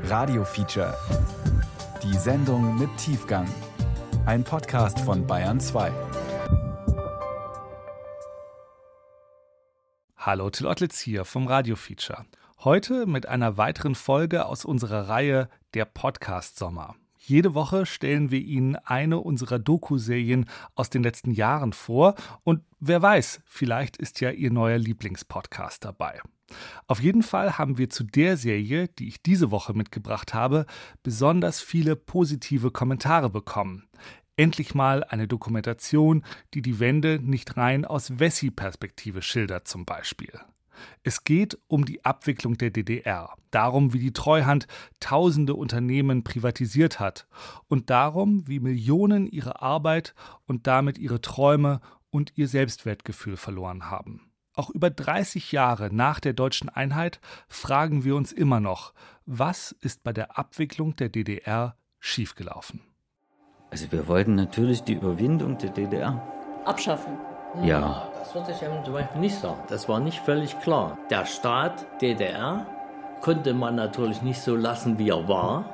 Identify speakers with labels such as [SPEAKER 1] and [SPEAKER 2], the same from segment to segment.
[SPEAKER 1] Radio Feature. Die Sendung mit Tiefgang. Ein Podcast von Bayern 2.
[SPEAKER 2] Hallo, Till Ottlitz hier vom Radio Feature. Heute mit einer weiteren Folge aus unserer Reihe Der Podcast Sommer. Jede Woche stellen wir Ihnen eine unserer Doku-Serien aus den letzten Jahren vor und wer weiß, vielleicht ist ja Ihr neuer Lieblingspodcast dabei. Auf jeden Fall haben wir zu der Serie, die ich diese Woche mitgebracht habe, besonders viele positive Kommentare bekommen. Endlich mal eine Dokumentation, die die Wende nicht rein aus Wessi-Perspektive schildert zum Beispiel. Es geht um die Abwicklung der DDR, darum, wie die Treuhand tausende Unternehmen privatisiert hat und darum, wie Millionen ihre Arbeit und damit ihre Träume und ihr Selbstwertgefühl verloren haben. Auch über 30 Jahre nach der deutschen Einheit fragen wir uns immer noch, was ist bei der Abwicklung der DDR schiefgelaufen?
[SPEAKER 3] Also wir wollten natürlich die Überwindung der DDR
[SPEAKER 4] abschaffen.
[SPEAKER 3] Ja.
[SPEAKER 5] Das würde ich zum Beispiel nicht sagen. Das war nicht völlig klar. Der Staat DDR konnte man natürlich nicht so lassen, wie er war.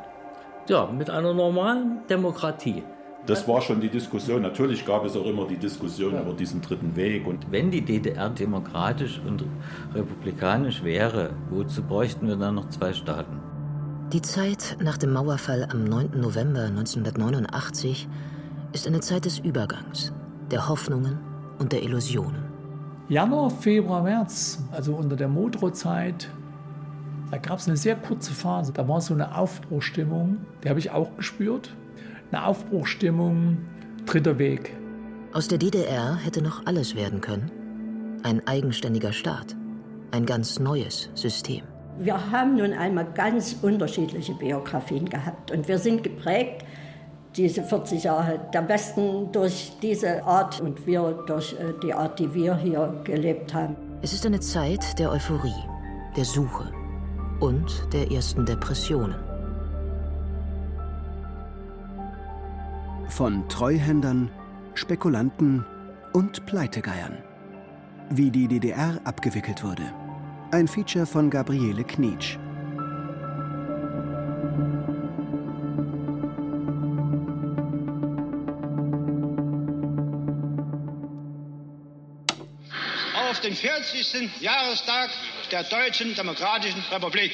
[SPEAKER 5] Ja, mit einer normalen Demokratie.
[SPEAKER 6] Das war schon die Diskussion. Natürlich gab es auch immer die Diskussion ja. über diesen dritten Weg. Und
[SPEAKER 3] wenn die DDR demokratisch und republikanisch wäre, wozu bräuchten wir dann noch zwei Staaten?
[SPEAKER 7] Die Zeit nach dem Mauerfall am 9. November 1989 ist eine Zeit des Übergangs, der Hoffnungen und der Illusionen.
[SPEAKER 8] Januar, Februar, März, also unter der Modro-Zeit, da gab es eine sehr kurze Phase. Da war so eine Aufbruchstimmung, die habe ich auch gespürt. Eine Aufbruchstimmung, dritter Weg.
[SPEAKER 7] Aus der DDR hätte noch alles werden können. Ein eigenständiger Staat, ein ganz neues System.
[SPEAKER 4] Wir haben nun einmal ganz unterschiedliche Biografien gehabt und wir sind geprägt diese 40 Jahre der Westen durch diese Art und wir durch äh, die Art, die wir hier gelebt haben.
[SPEAKER 7] Es ist eine Zeit der Euphorie, der Suche und der ersten Depressionen.
[SPEAKER 9] Von Treuhändern, Spekulanten und Pleitegeiern. Wie die DDR abgewickelt wurde. Ein Feature von Gabriele Knietsch.
[SPEAKER 10] auf den 40. Jahrestag der Deutschen Demokratischen Republik.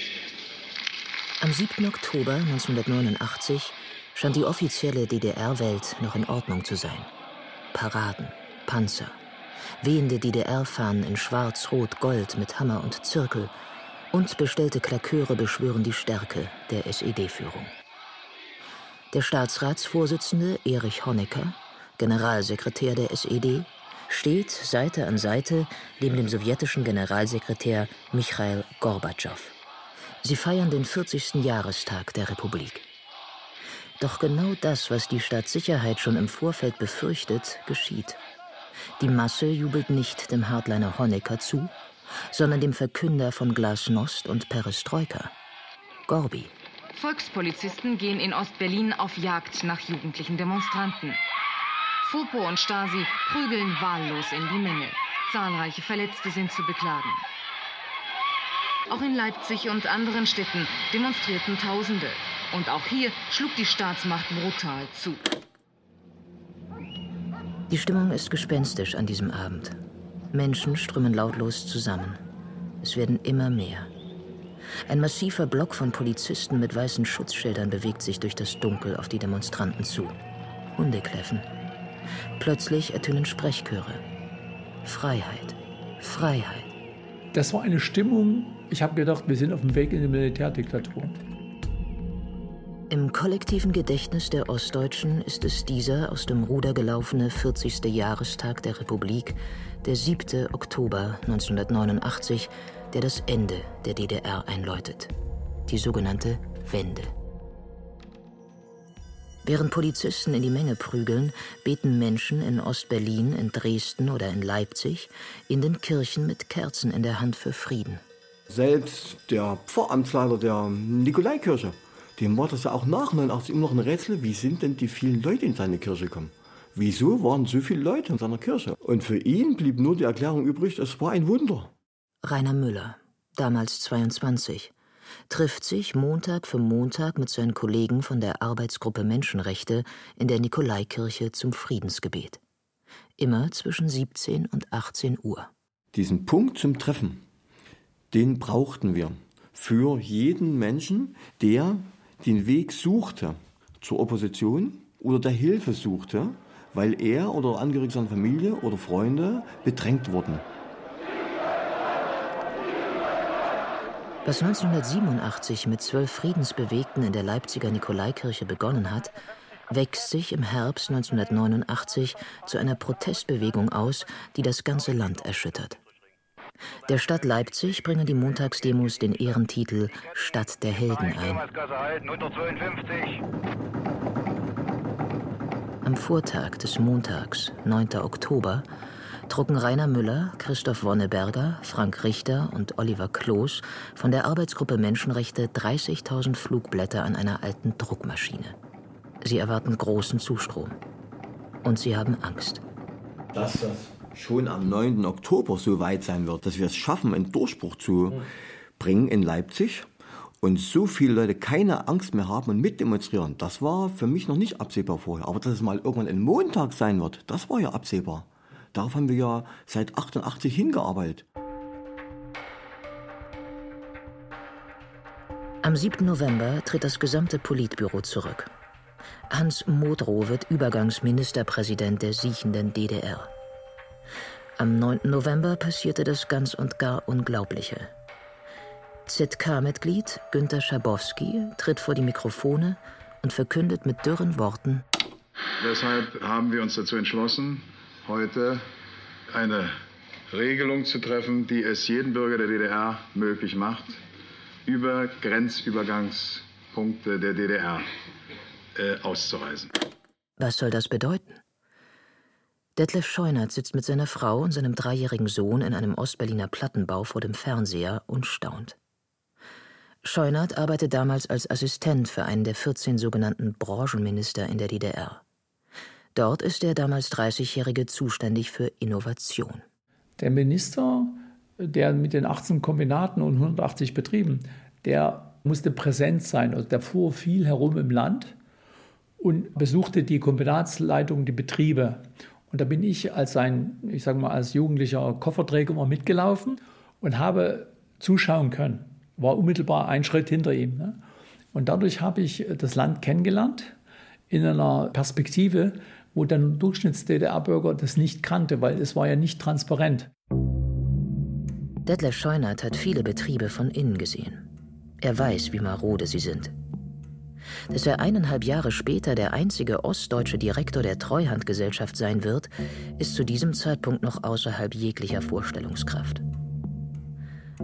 [SPEAKER 7] Am 7. Oktober 1989 scheint die offizielle DDR-Welt noch in Ordnung zu sein. Paraden, Panzer, wehende DDR-Fahnen in Schwarz, Rot, Gold mit Hammer und Zirkel und bestellte Klaköre beschwören die Stärke der SED-Führung. Der Staatsratsvorsitzende Erich Honecker, Generalsekretär der SED, steht Seite an Seite neben dem sowjetischen Generalsekretär Michail Gorbatschow. Sie feiern den 40. Jahrestag der Republik. Doch genau das, was die Staatssicherheit schon im Vorfeld befürchtet, geschieht. Die Masse jubelt nicht dem Hardliner Honecker zu, sondern dem Verkünder von Glasnost und Perestroika, Gorbi.
[SPEAKER 11] Volkspolizisten gehen in Ostberlin auf Jagd nach jugendlichen Demonstranten. Fopo und Stasi prügeln wahllos in die Menge. Zahlreiche Verletzte sind zu beklagen. Auch in Leipzig und anderen Städten demonstrierten Tausende. Und auch hier schlug die Staatsmacht brutal zu.
[SPEAKER 7] Die Stimmung ist gespenstisch an diesem Abend. Menschen strömen lautlos zusammen. Es werden immer mehr. Ein massiver Block von Polizisten mit weißen Schutzschildern bewegt sich durch das Dunkel auf die Demonstranten zu. Hunde kläffen. Plötzlich ertönen Sprechchöre. Freiheit, Freiheit.
[SPEAKER 8] Das war eine Stimmung, ich habe gedacht, wir sind auf dem Weg in die Militärdiktatur.
[SPEAKER 7] Im kollektiven Gedächtnis der Ostdeutschen ist es dieser aus dem Ruder gelaufene 40. Jahrestag der Republik, der 7. Oktober 1989, der das Ende der DDR einläutet. Die sogenannte Wende. Während Polizisten in die Menge prügeln, beten Menschen in Ostberlin, in Dresden oder in Leipzig in den Kirchen mit Kerzen in der Hand für Frieden.
[SPEAKER 12] Selbst der Pfarramtsleiter der Nikolaikirche, dem war das ja auch nach 89 immer noch ein Rätsel, wie sind denn die vielen Leute in seine Kirche gekommen? Wieso waren so viele Leute in seiner Kirche? Und für ihn blieb nur die Erklärung übrig, es war ein Wunder.
[SPEAKER 7] Rainer Müller, damals 22, trifft sich Montag für Montag mit seinen Kollegen von der Arbeitsgruppe Menschenrechte in der Nikolaikirche zum Friedensgebet. Immer zwischen 17 und 18 Uhr.
[SPEAKER 12] Diesen Punkt zum Treffen, den brauchten wir für jeden Menschen, der den Weg suchte zur Opposition oder der Hilfe suchte, weil er oder Angehörige seiner Familie oder Freunde bedrängt wurden.
[SPEAKER 7] Was 1987 mit zwölf Friedensbewegten in der Leipziger Nikolaikirche begonnen hat, wächst sich im Herbst 1989 zu einer Protestbewegung aus, die das ganze Land erschüttert. Der Stadt Leipzig bringen die Montagsdemos den Ehrentitel Stadt der Helden ein. Am Vortag des Montags, 9. Oktober, drucken Rainer Müller, Christoph Wonneberger, Frank Richter und Oliver Kloß von der Arbeitsgruppe Menschenrechte 30.000 Flugblätter an einer alten Druckmaschine. Sie erwarten großen Zustrom. Und sie haben Angst.
[SPEAKER 12] Dass das schon am 9. Oktober so weit sein wird, dass wir es schaffen, einen Durchbruch zu bringen in Leipzig und so viele Leute keine Angst mehr haben und mitdemonstrieren, das war für mich noch nicht absehbar vorher. Aber dass es mal irgendwann ein Montag sein wird, das war ja absehbar. Darauf haben wir ja seit 88 hingearbeitet.
[SPEAKER 7] Am 7. November tritt das gesamte Politbüro zurück. Hans Modrow wird Übergangsministerpräsident der siechenden DDR. Am 9. November passierte das ganz und gar Unglaubliche. ZK-Mitglied Günter Schabowski tritt vor die Mikrofone und verkündet mit dürren Worten:
[SPEAKER 13] Deshalb haben wir uns dazu entschlossen, heute eine Regelung zu treffen, die es jedem Bürger der DDR möglich macht, über Grenzübergangspunkte der DDR äh, auszureisen.
[SPEAKER 7] Was soll das bedeuten? Detlef Scheunert sitzt mit seiner Frau und seinem dreijährigen Sohn in einem Ostberliner Plattenbau vor dem Fernseher und staunt. Scheunert arbeitet damals als Assistent für einen der 14 sogenannten Branchenminister in der DDR. Dort ist der damals 30-Jährige zuständig für Innovation.
[SPEAKER 8] Der Minister, der mit den 18 Kombinaten und 180 Betrieben, der musste präsent sein. Also der fuhr viel herum im Land und besuchte die Kombinatsleitung, die Betriebe. Und da bin ich als ein, ich sage mal, als jugendlicher Kofferträger mal mitgelaufen und habe zuschauen können. War unmittelbar ein Schritt hinter ihm. Ne? Und dadurch habe ich das Land kennengelernt in einer Perspektive, wo der Durchschnitts-DDR-Bürger das nicht kannte, weil es war ja nicht transparent.
[SPEAKER 7] Detlef Scheunert hat viele Betriebe von innen gesehen. Er weiß, wie marode sie sind. Dass er eineinhalb Jahre später der einzige ostdeutsche Direktor der Treuhandgesellschaft sein wird, ist zu diesem Zeitpunkt noch außerhalb jeglicher Vorstellungskraft.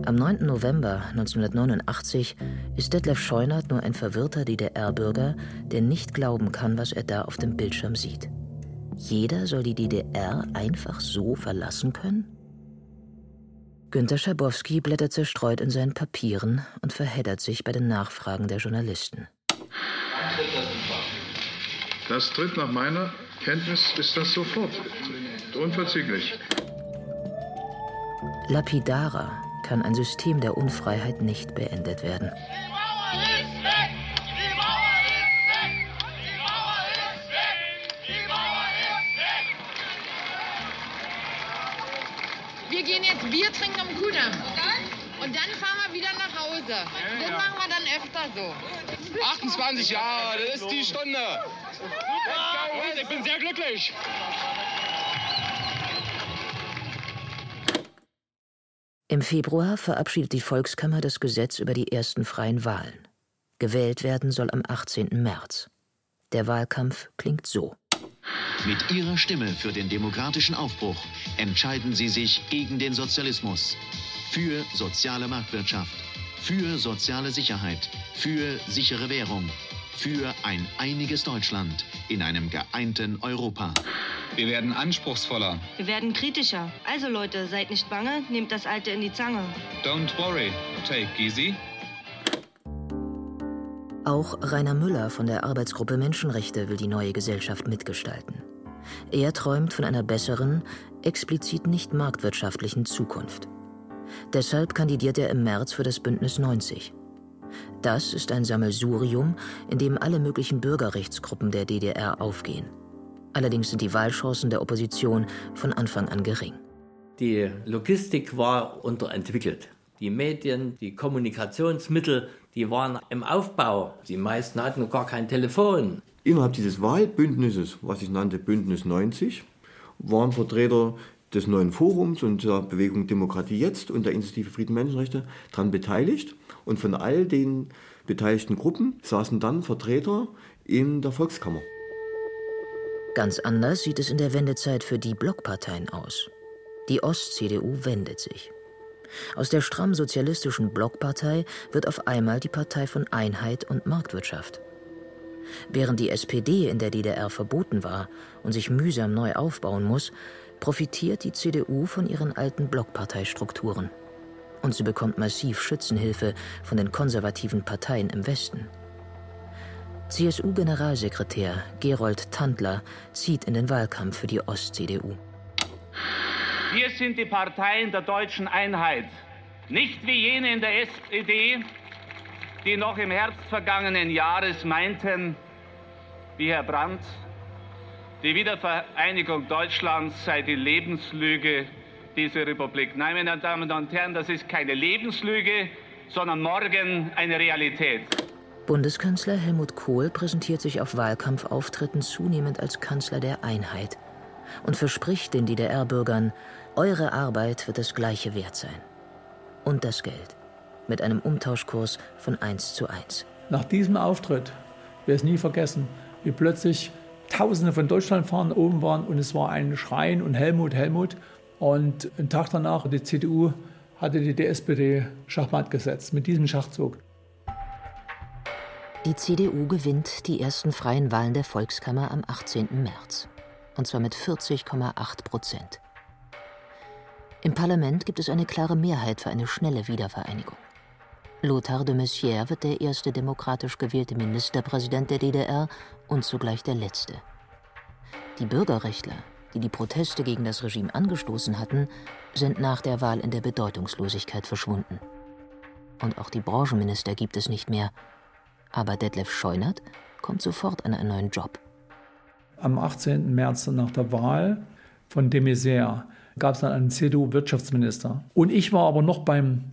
[SPEAKER 7] Am 9. November 1989 ist Detlef Scheunert nur ein verwirrter DDR-Bürger, der nicht glauben kann, was er da auf dem Bildschirm sieht. Jeder soll die DDR einfach so verlassen können? Günter Schabowski blättert zerstreut in seinen Papieren und verheddert sich bei den Nachfragen der Journalisten.
[SPEAKER 13] Das tritt nach meiner Kenntnis ist das sofort. Unverzüglich.
[SPEAKER 7] Lapidarer kann ein System der Unfreiheit nicht beendet werden.
[SPEAKER 14] Wir gehen jetzt Bier trinken am Kudamm. Und dann fahren wir wieder nach Hause. Das machen wir dann öfter so.
[SPEAKER 15] 28 Jahre, das ist die Stunde. Ich bin sehr glücklich.
[SPEAKER 7] Im Februar verabschiedet die Volkskammer das Gesetz über die ersten freien Wahlen. Gewählt werden soll am 18. März. Der Wahlkampf klingt so.
[SPEAKER 16] Mit Ihrer Stimme für den demokratischen Aufbruch entscheiden Sie sich gegen den Sozialismus, für soziale Marktwirtschaft, für soziale Sicherheit, für sichere Währung, für ein einiges Deutschland in einem geeinten Europa.
[SPEAKER 17] Wir werden anspruchsvoller.
[SPEAKER 18] Wir werden kritischer. Also Leute, seid nicht bange, nehmt das Alte in die Zange.
[SPEAKER 17] Don't worry, take easy.
[SPEAKER 7] Auch Rainer Müller von der Arbeitsgruppe Menschenrechte will die neue Gesellschaft mitgestalten. Er träumt von einer besseren, explizit nicht marktwirtschaftlichen Zukunft. Deshalb kandidiert er im März für das Bündnis 90. Das ist ein Sammelsurium, in dem alle möglichen Bürgerrechtsgruppen der DDR aufgehen. Allerdings sind die Wahlchancen der Opposition von Anfang an gering.
[SPEAKER 5] Die Logistik war unterentwickelt. Die Medien, die Kommunikationsmittel, die waren im Aufbau. Die meisten hatten gar kein Telefon.
[SPEAKER 12] Innerhalb dieses Wahlbündnisses, was ich nannte Bündnis 90, waren Vertreter des neuen Forums und der Bewegung Demokratie jetzt und der Initiative Frieden Menschenrechte daran beteiligt. Und von all den beteiligten Gruppen saßen dann Vertreter in der Volkskammer.
[SPEAKER 7] Ganz anders sieht es in der Wendezeit für die Blockparteien aus. Die Ost-CDU wendet sich. Aus der stramm sozialistischen Blockpartei wird auf einmal die Partei von Einheit und Marktwirtschaft. Während die SPD in der DDR verboten war und sich mühsam neu aufbauen muss, profitiert die CDU von ihren alten Blockparteistrukturen. Und sie bekommt massiv Schützenhilfe von den konservativen Parteien im Westen. CSU-Generalsekretär Gerold Tandler zieht in den Wahlkampf für die Ost-CDU.
[SPEAKER 19] Wir sind die Parteien der deutschen Einheit, nicht wie jene in der SPD, die noch im Herbst vergangenen Jahres meinten, wie Herr Brandt, die Wiedervereinigung Deutschlands sei die Lebenslüge dieser Republik. Nein, meine Damen und Herren, das ist keine Lebenslüge, sondern morgen eine Realität.
[SPEAKER 7] Bundeskanzler Helmut Kohl präsentiert sich auf Wahlkampfauftritten zunehmend als Kanzler der Einheit und verspricht den DDR-Bürgern, eure Arbeit wird das gleiche wert sein. Und das Geld. Mit einem Umtauschkurs von 1 zu 1.
[SPEAKER 8] Nach diesem Auftritt, wir es nie vergessen, wie plötzlich Tausende von Deutschlandfahrern oben waren und es war ein Schreien und Helmut, Helmut. Und einen Tag danach, die CDU hatte die SPD Schachmatt gesetzt mit diesem Schachzug.
[SPEAKER 7] Die CDU gewinnt die ersten freien Wahlen der Volkskammer am 18. März. Und zwar mit 40,8 Prozent. Im Parlament gibt es eine klare Mehrheit für eine schnelle Wiedervereinigung. Lothar de Maizière wird der erste demokratisch gewählte Ministerpräsident der DDR und zugleich der letzte. Die Bürgerrechtler, die die Proteste gegen das Regime angestoßen hatten, sind nach der Wahl in der Bedeutungslosigkeit verschwunden. Und auch die Branchenminister gibt es nicht mehr. Aber Detlef Scheunert kommt sofort an einen neuen Job.
[SPEAKER 8] Am 18. März nach der Wahl von de gab es dann einen CDU-Wirtschaftsminister. Und ich war aber noch beim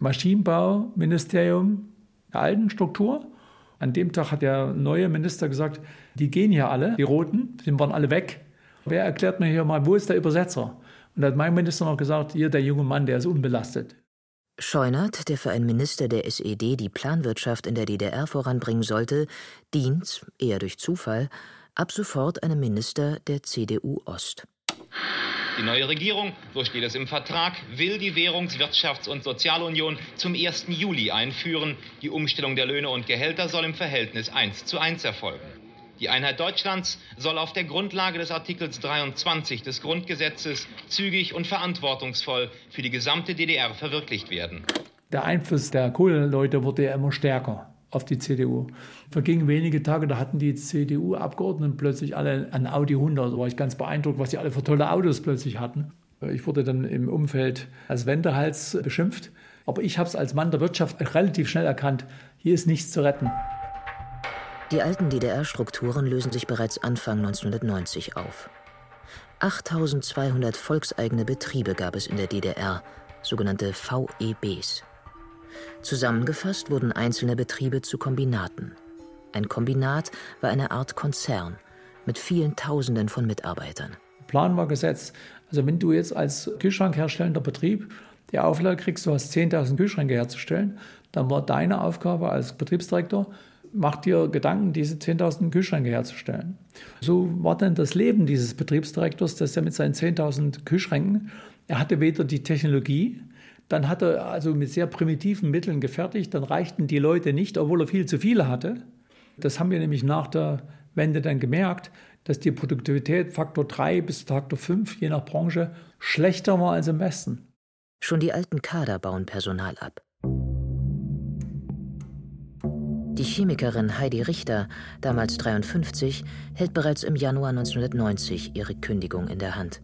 [SPEAKER 8] Maschinenbauministerium der alten Struktur. An dem Tag hat der neue Minister gesagt, die gehen hier alle, die Roten, die waren alle weg. Wer erklärt mir hier mal, wo ist der Übersetzer? Und da hat mein Minister noch gesagt, hier der junge Mann, der ist unbelastet.
[SPEAKER 7] Scheunert, der für einen Minister der SED die Planwirtschaft in der DDR voranbringen sollte, dient, eher durch Zufall, ab sofort einem Minister der CDU Ost.
[SPEAKER 20] Die neue Regierung, so steht es im Vertrag, will die Währungs-, Wirtschafts- und Sozialunion zum 1. Juli einführen. Die Umstellung der Löhne und Gehälter soll im Verhältnis 1 zu 1 erfolgen. Die Einheit Deutschlands soll auf der Grundlage des Artikels 23 des Grundgesetzes zügig und verantwortungsvoll für die gesamte DDR verwirklicht werden.
[SPEAKER 8] Der Einfluss der Kohleleute wurde ja immer stärker auf die CDU. Vergingen wenige Tage, da hatten die CDU-Abgeordneten plötzlich alle ein Audi 100. Da war ich ganz beeindruckt, was sie alle für tolle Autos plötzlich hatten. Ich wurde dann im Umfeld als Wendehals beschimpft. Aber ich habe es als Mann der Wirtschaft relativ schnell erkannt, hier ist nichts zu retten.
[SPEAKER 7] Die alten DDR-Strukturen lösen sich bereits Anfang 1990 auf. 8200 volkseigene Betriebe gab es in der DDR, sogenannte VEBs. Zusammengefasst wurden einzelne Betriebe zu Kombinaten. Ein Kombinat war eine Art Konzern mit vielen Tausenden von Mitarbeitern.
[SPEAKER 8] Plan war gesetzt. Also wenn du jetzt als Kühlschrank herstellender Betrieb die Auflage kriegst, du hast 10.000 Kühlschränke herzustellen, dann war deine Aufgabe als Betriebsdirektor, mach dir Gedanken, diese 10.000 Kühlschränke herzustellen. So war dann das Leben dieses Betriebsdirektors, dass er mit seinen 10.000 Kühlschränken, er hatte weder die Technologie, dann hat er also mit sehr primitiven Mitteln gefertigt. Dann reichten die Leute nicht, obwohl er viel zu viele hatte. Das haben wir nämlich nach der Wende dann gemerkt, dass die Produktivität Faktor 3 bis Faktor 5, je nach Branche, schlechter war als im Westen.
[SPEAKER 7] Schon die alten Kader bauen Personal ab. Die Chemikerin Heidi Richter, damals 53, hält bereits im Januar 1990 ihre Kündigung in der Hand.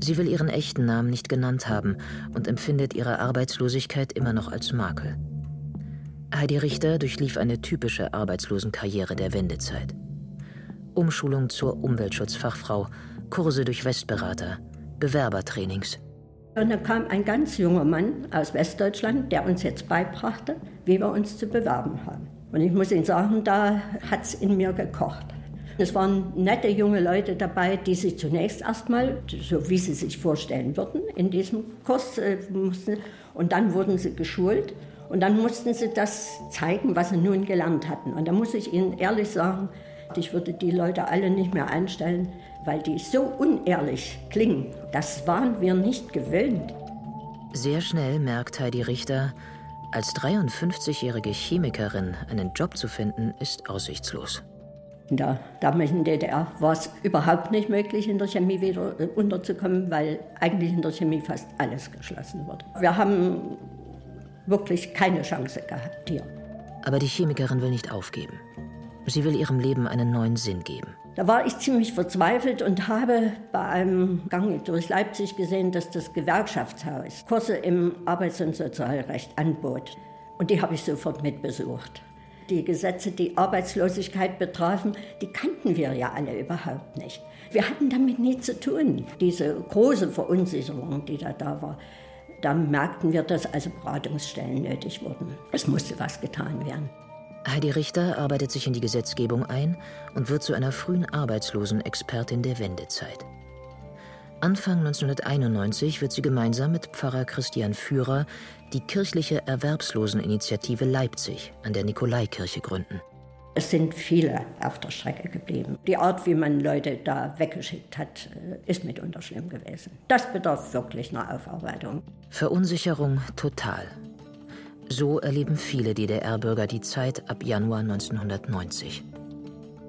[SPEAKER 7] Sie will ihren echten Namen nicht genannt haben und empfindet ihre Arbeitslosigkeit immer noch als Makel. Heidi Richter durchlief eine typische Arbeitslosenkarriere der Wendezeit. Umschulung zur Umweltschutzfachfrau, Kurse durch Westberater, Bewerbertrainings.
[SPEAKER 4] Und dann kam ein ganz junger Mann aus Westdeutschland, der uns jetzt beibrachte, wie wir uns zu bewerben haben. Und ich muss Ihnen sagen, da hat es in mir gekocht. Es waren nette junge Leute dabei, die sich zunächst erstmal, so wie sie sich vorstellen würden, in diesem Kurs äh, mussten. Und dann wurden sie geschult und dann mussten sie das zeigen, was sie nun gelernt hatten. Und da muss ich Ihnen ehrlich sagen, ich würde die Leute alle nicht mehr einstellen, weil die so unehrlich klingen. Das waren wir nicht gewöhnt.
[SPEAKER 7] Sehr schnell merkt Heidi Richter, als 53-jährige Chemikerin einen Job zu finden, ist aussichtslos.
[SPEAKER 4] In der damaligen DDR war es überhaupt nicht möglich, in der Chemie wieder äh, unterzukommen, weil eigentlich in der Chemie fast alles geschlossen wurde. Wir haben wirklich keine Chance gehabt hier.
[SPEAKER 7] Aber die Chemikerin will nicht aufgeben. Sie will ihrem Leben einen neuen Sinn geben.
[SPEAKER 4] Da war ich ziemlich verzweifelt und habe bei einem Gang durch Leipzig gesehen, dass das Gewerkschaftshaus Kurse im Arbeits- und Sozialrecht anbot. Und die habe ich sofort mitbesucht. Die Gesetze, die Arbeitslosigkeit betrafen, die kannten wir ja alle überhaupt nicht. Wir hatten damit nie zu tun. Diese große Verunsicherung, die da da war, da merkten wir, dass also Beratungsstellen nötig wurden. Es musste was getan werden.
[SPEAKER 7] Heidi Richter arbeitet sich in die Gesetzgebung ein und wird zu einer frühen Arbeitslosenexpertin der Wendezeit. Anfang 1991 wird sie gemeinsam mit Pfarrer Christian Führer die kirchliche Erwerbsloseninitiative Leipzig an der Nikolaikirche gründen.
[SPEAKER 4] Es sind viele auf der Strecke geblieben. Die Art, wie man Leute da weggeschickt hat, äh, ist mitunter schlimm gewesen. Das bedarf wirklich einer Aufarbeitung.
[SPEAKER 7] Verunsicherung total. So erleben viele DDR-Bürger die Zeit ab Januar 1990.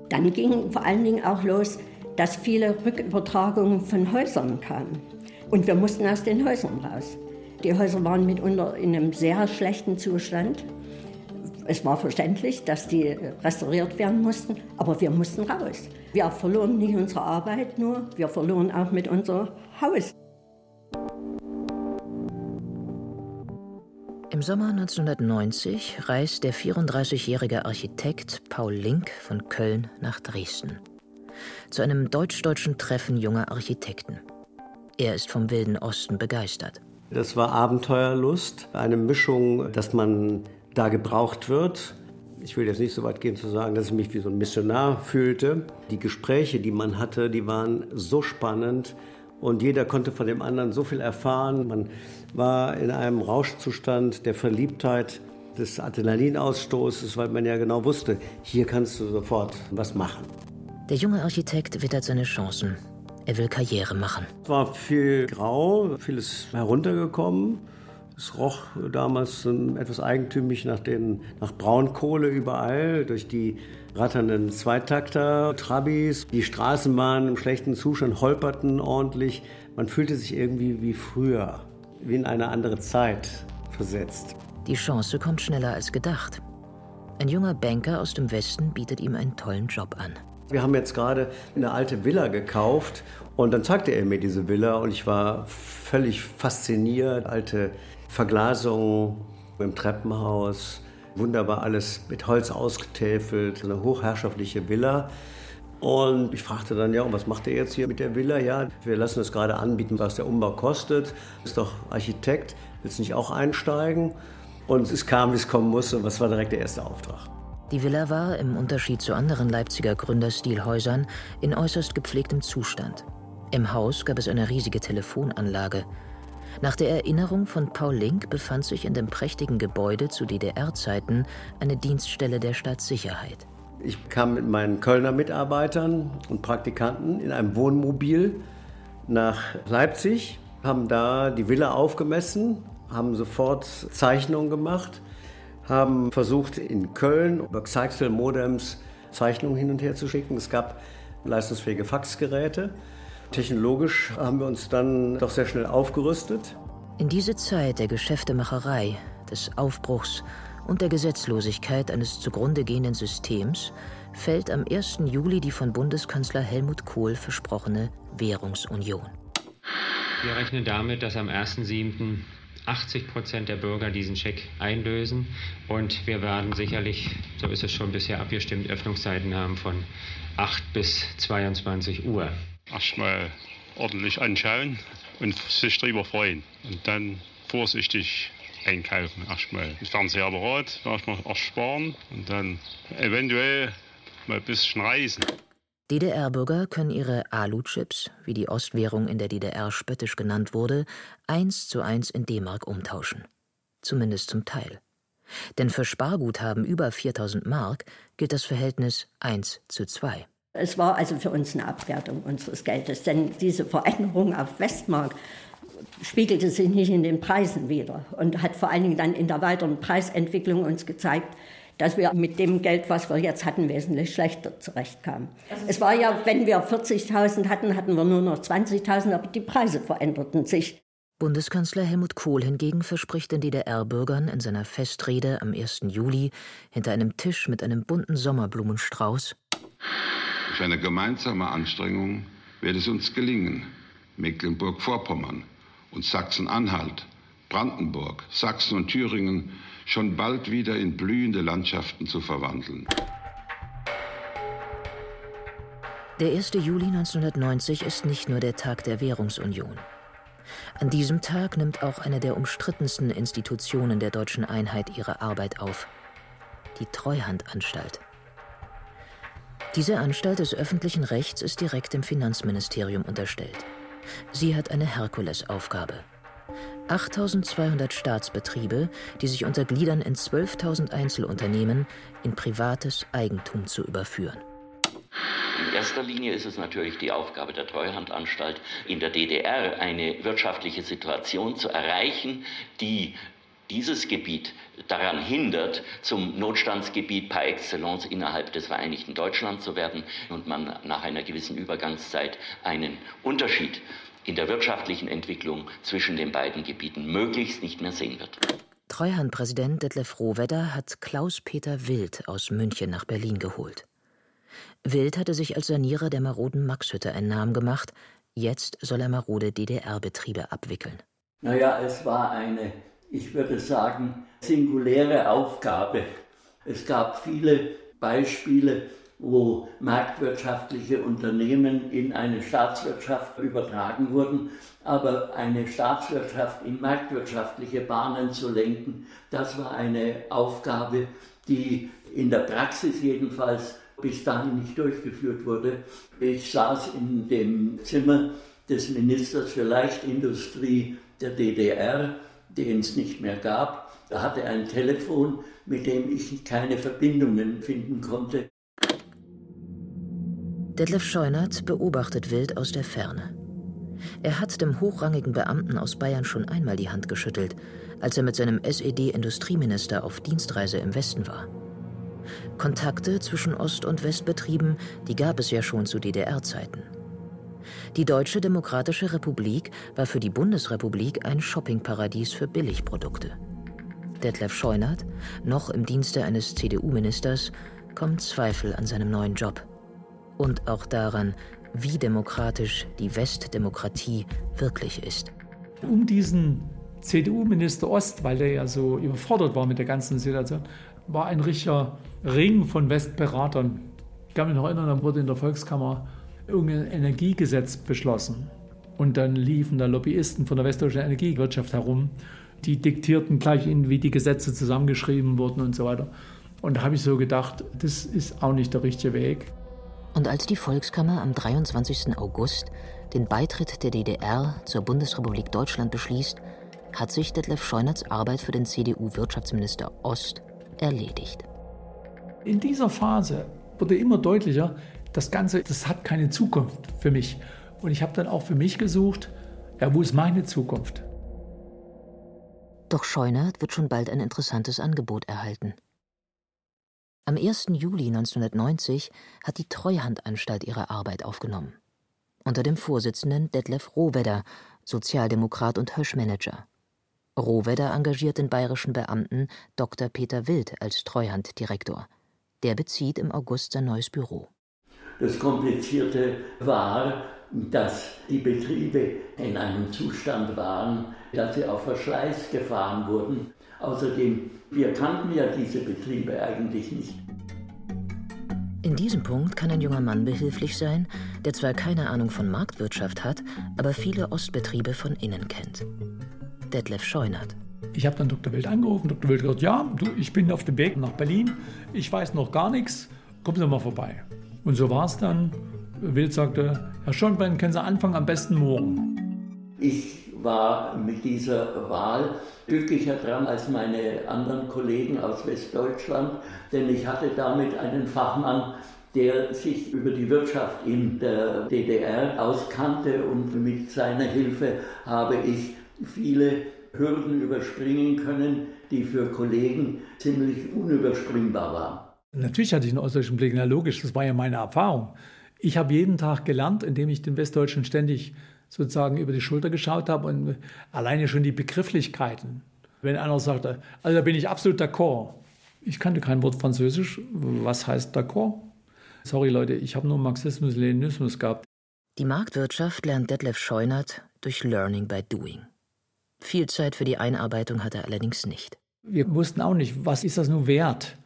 [SPEAKER 4] Dann ging vor allen Dingen auch los, dass viele Rückübertragungen von Häusern kamen. Und wir mussten aus den Häusern raus. Die Häuser waren mitunter in einem sehr schlechten Zustand. Es war verständlich, dass die restauriert werden mussten, aber wir mussten raus. Wir verloren nicht unsere Arbeit nur, wir verloren auch mit unser Haus.
[SPEAKER 7] Im Sommer 1990 reist der 34-jährige Architekt Paul Link von Köln nach Dresden. Zu einem deutsch-deutschen Treffen junger Architekten. Er ist vom Wilden Osten begeistert.
[SPEAKER 21] Das war Abenteuerlust, eine Mischung, dass man da gebraucht wird. Ich will jetzt nicht so weit gehen zu sagen, dass ich mich wie so ein Missionar fühlte. Die Gespräche, die man hatte, die waren so spannend und jeder konnte von dem anderen so viel erfahren. Man war in einem Rauschzustand der Verliebtheit, des Adrenalinausstoßes, weil man ja genau wusste, hier kannst du sofort was machen.
[SPEAKER 7] Der junge Architekt wittert seine Chancen. Er will Karriere machen.
[SPEAKER 21] Es war viel grau, vieles heruntergekommen. Es roch damals etwas eigentümlich nach, den, nach Braunkohle überall, durch die ratternden Zweitakter, Trabis. Die Straßenbahnen im schlechten Zustand holperten ordentlich. Man fühlte sich irgendwie wie früher, wie in eine andere Zeit versetzt.
[SPEAKER 7] Die Chance kommt schneller als gedacht. Ein junger Banker aus dem Westen bietet ihm einen tollen Job an.
[SPEAKER 21] Wir haben jetzt gerade eine alte Villa gekauft und dann zeigte er mir diese Villa und ich war völlig fasziniert. Alte Verglasung im Treppenhaus, wunderbar alles mit Holz ausgetäfelt, eine hochherrschaftliche Villa. Und ich fragte dann, ja, und was macht er jetzt hier mit der Villa? Ja, wir lassen es gerade anbieten, was der Umbau kostet. Ist doch Architekt, willst nicht auch einsteigen? Und es kam, wie es kommen musste, und was war direkt der erste Auftrag?
[SPEAKER 7] Die Villa war, im Unterschied zu anderen Leipziger Gründerstilhäusern, in äußerst gepflegtem Zustand. Im Haus gab es eine riesige Telefonanlage. Nach der Erinnerung von Paul Link befand sich in dem prächtigen Gebäude zu DDR-Zeiten eine Dienststelle der Staatssicherheit.
[SPEAKER 21] Ich kam mit meinen Kölner Mitarbeitern und Praktikanten in einem Wohnmobil nach Leipzig, haben da die Villa aufgemessen, haben sofort Zeichnungen gemacht, haben versucht in Köln über Xyxel-Modems Zeichnungen hin und her zu schicken. Es gab leistungsfähige Faxgeräte. Technologisch haben wir uns dann doch sehr schnell aufgerüstet.
[SPEAKER 7] In diese Zeit der Geschäftemacherei, des Aufbruchs und der Gesetzlosigkeit eines zugrunde gehenden Systems fällt am 1. Juli die von Bundeskanzler Helmut Kohl versprochene Währungsunion.
[SPEAKER 22] Wir rechnen damit, dass am 1.7.
[SPEAKER 23] 80 Prozent der Bürger diesen Scheck einlösen. Und wir werden sicherlich, so ist es schon bisher abgestimmt, Öffnungszeiten haben von 8 bis 22 Uhr.
[SPEAKER 22] Erstmal ordentlich anschauen und sich darüber freuen. Und dann vorsichtig einkaufen. Erstmal das Fernsehapparat, erstmal ersparen und dann eventuell mal ein bisschen reisen.
[SPEAKER 7] DDR-Bürger können ihre Alu-Chips, wie die Ostwährung in der DDR spöttisch genannt wurde, eins zu eins in D-Mark umtauschen. Zumindest zum Teil. Denn für Sparguthaben über 4000 Mark gilt das Verhältnis 1 zu 2.
[SPEAKER 4] Es war also für uns eine Abwertung unseres Geldes, denn diese Veränderung auf Westmark spiegelte sich nicht in den Preisen wider und hat vor allen Dingen dann in der weiteren Preisentwicklung uns gezeigt, dass wir mit dem Geld, was wir jetzt hatten, wesentlich schlechter zurechtkamen. Es war ja, wenn wir 40.000 hatten, hatten wir nur noch 20.000, aber die Preise veränderten sich.
[SPEAKER 7] Bundeskanzler Helmut Kohl hingegen verspricht den DDR-Bürgern in seiner Festrede am 1. Juli hinter einem Tisch mit einem bunten Sommerblumenstrauß.
[SPEAKER 24] Durch eine gemeinsame Anstrengung wird es uns gelingen, Mecklenburg-Vorpommern und Sachsen-Anhalt, Brandenburg, Sachsen und Thüringen schon bald wieder in blühende Landschaften zu verwandeln.
[SPEAKER 7] Der 1. Juli 1990 ist nicht nur der Tag der Währungsunion. An diesem Tag nimmt auch eine der umstrittensten Institutionen der deutschen Einheit ihre Arbeit auf, die Treuhandanstalt. Diese Anstalt des öffentlichen Rechts ist direkt dem Finanzministerium unterstellt. Sie hat eine Herkulesaufgabe. 8200 Staatsbetriebe, die sich untergliedern in 12.000 Einzelunternehmen, in privates Eigentum zu überführen.
[SPEAKER 25] In erster Linie ist es natürlich die Aufgabe der Treuhandanstalt, in der DDR eine wirtschaftliche Situation zu erreichen, die dieses Gebiet daran hindert, zum Notstandsgebiet par excellence innerhalb des Vereinigten Deutschland zu werden und man nach einer gewissen Übergangszeit einen Unterschied in der wirtschaftlichen Entwicklung zwischen den beiden Gebieten möglichst nicht mehr sehen wird.
[SPEAKER 7] Treuhandpräsident Detlef Rohwedder hat Klaus-Peter Wild aus München nach Berlin geholt. Wild hatte sich als Sanierer der maroden Maxhütte einen Namen gemacht. Jetzt soll er marode DDR-Betriebe abwickeln.
[SPEAKER 26] Naja, es war eine, ich würde sagen, singuläre Aufgabe. Es gab viele Beispiele, wo marktwirtschaftliche Unternehmen in eine Staatswirtschaft übertragen wurden. Aber eine Staatswirtschaft in marktwirtschaftliche Bahnen zu lenken, das war eine Aufgabe, die in der Praxis jedenfalls bis dahin nicht durchgeführt wurde. Ich saß in dem Zimmer des Ministers für Leichtindustrie der DDR, den es nicht mehr gab. Er hatte ein Telefon, mit dem ich keine Verbindungen finden konnte.
[SPEAKER 7] Detlef Scheunert beobachtet Wild aus der Ferne. Er hat dem hochrangigen Beamten aus Bayern schon einmal die Hand geschüttelt, als er mit seinem SED-Industrieminister auf Dienstreise im Westen war. Kontakte zwischen Ost- und Westbetrieben, die gab es ja schon zu DDR-Zeiten. Die Deutsche Demokratische Republik war für die Bundesrepublik ein Shoppingparadies für Billigprodukte. Detlef Scheunert, noch im Dienste eines CDU-Ministers, kommt Zweifel an seinem neuen Job und auch daran, wie demokratisch die Westdemokratie wirklich ist.
[SPEAKER 8] Um diesen CDU-Minister Ost, weil der ja so überfordert war mit der ganzen Situation, war ein richtiger Ring von Westberatern. Ich kann mich noch erinnern, da wurde in der Volkskammer irgendein Energiegesetz beschlossen. Und dann liefen da Lobbyisten von der westdeutschen Energiewirtschaft herum, die diktierten gleich ihnen, wie die Gesetze zusammengeschrieben wurden und so weiter. Und da habe ich so gedacht, das ist auch nicht der richtige Weg.
[SPEAKER 7] Und als die Volkskammer am 23. August den Beitritt der DDR zur Bundesrepublik Deutschland beschließt, hat sich Detlef Scheunerts Arbeit für den CDU-Wirtschaftsminister Ost erledigt.
[SPEAKER 8] In dieser Phase wurde immer deutlicher, das Ganze, das hat keine Zukunft für mich. Und ich habe dann auch für mich gesucht, ja, wo ist meine Zukunft?
[SPEAKER 7] Doch Scheunert wird schon bald ein interessantes Angebot erhalten. Am 1. Juli 1990 hat die Treuhandanstalt ihre Arbeit aufgenommen. Unter dem Vorsitzenden Detlef Rohwedder, Sozialdemokrat und Höschmanager. Rohwedder engagiert den bayerischen Beamten Dr. Peter Wild als Treuhanddirektor. Der bezieht im August sein neues Büro.
[SPEAKER 26] Das Komplizierte war, dass die Betriebe in einem Zustand waren, dass sie auf Verschleiß gefahren wurden. Außerdem, wir kannten ja diese Betriebe eigentlich nicht.
[SPEAKER 7] In diesem Punkt kann ein junger Mann behilflich sein, der zwar keine Ahnung von Marktwirtschaft hat, aber viele Ostbetriebe von innen kennt. Detlef Scheunert.
[SPEAKER 8] Ich habe dann Dr. Wild angerufen. Dr. Wild gesagt, ja, du, ich bin auf dem Weg nach Berlin. Ich weiß noch gar nichts. Kommen Sie mal vorbei. Und so war es dann. Wild sagte, Herr Schonbein, können Sie anfangen, am besten morgen.
[SPEAKER 26] Ich war mit dieser Wahl glücklicher dran als meine anderen Kollegen aus Westdeutschland, denn ich hatte damit einen Fachmann, der sich über die Wirtschaft in der DDR auskannte und mit seiner Hilfe habe ich viele Hürden überspringen können, die für Kollegen ziemlich unüberspringbar waren.
[SPEAKER 8] Natürlich hatte ich einen ostdeutschen Blick, na logisch, das war ja meine Erfahrung. Ich habe jeden Tag gelernt, indem ich den Westdeutschen ständig sozusagen über die Schulter geschaut habe und alleine schon die Begrifflichkeiten. Wenn einer sagte, also da bin ich absolut d'accord. Ich kannte kein Wort Französisch. Was heißt d'accord? Sorry Leute, ich habe nur Marxismus, Leninismus gehabt.
[SPEAKER 7] Die Marktwirtschaft lernt Detlef Scheunert durch Learning by Doing. Viel Zeit für die Einarbeitung hat er allerdings nicht.
[SPEAKER 8] Wir wussten auch nicht, was ist das nun wert?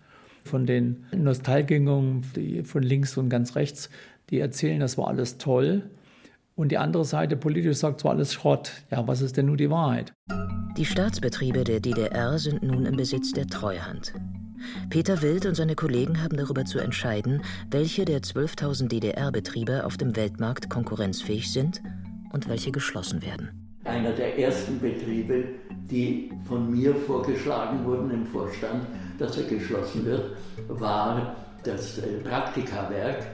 [SPEAKER 8] Von den Nostalgikern von links und ganz rechts, die erzählen, das war alles toll. Und die andere Seite politisch sagt, es war alles Schrott. Ja, was ist denn nun die Wahrheit?
[SPEAKER 7] Die Staatsbetriebe der DDR sind nun im Besitz der Treuhand. Peter Wild und seine Kollegen haben darüber zu entscheiden, welche der 12.000 DDR-Betriebe auf dem Weltmarkt konkurrenzfähig sind und welche geschlossen werden.
[SPEAKER 26] Einer der ersten Betriebe, die von mir vorgeschlagen wurden im Vorstand, dass er geschlossen wird, war das äh, Praktikawerk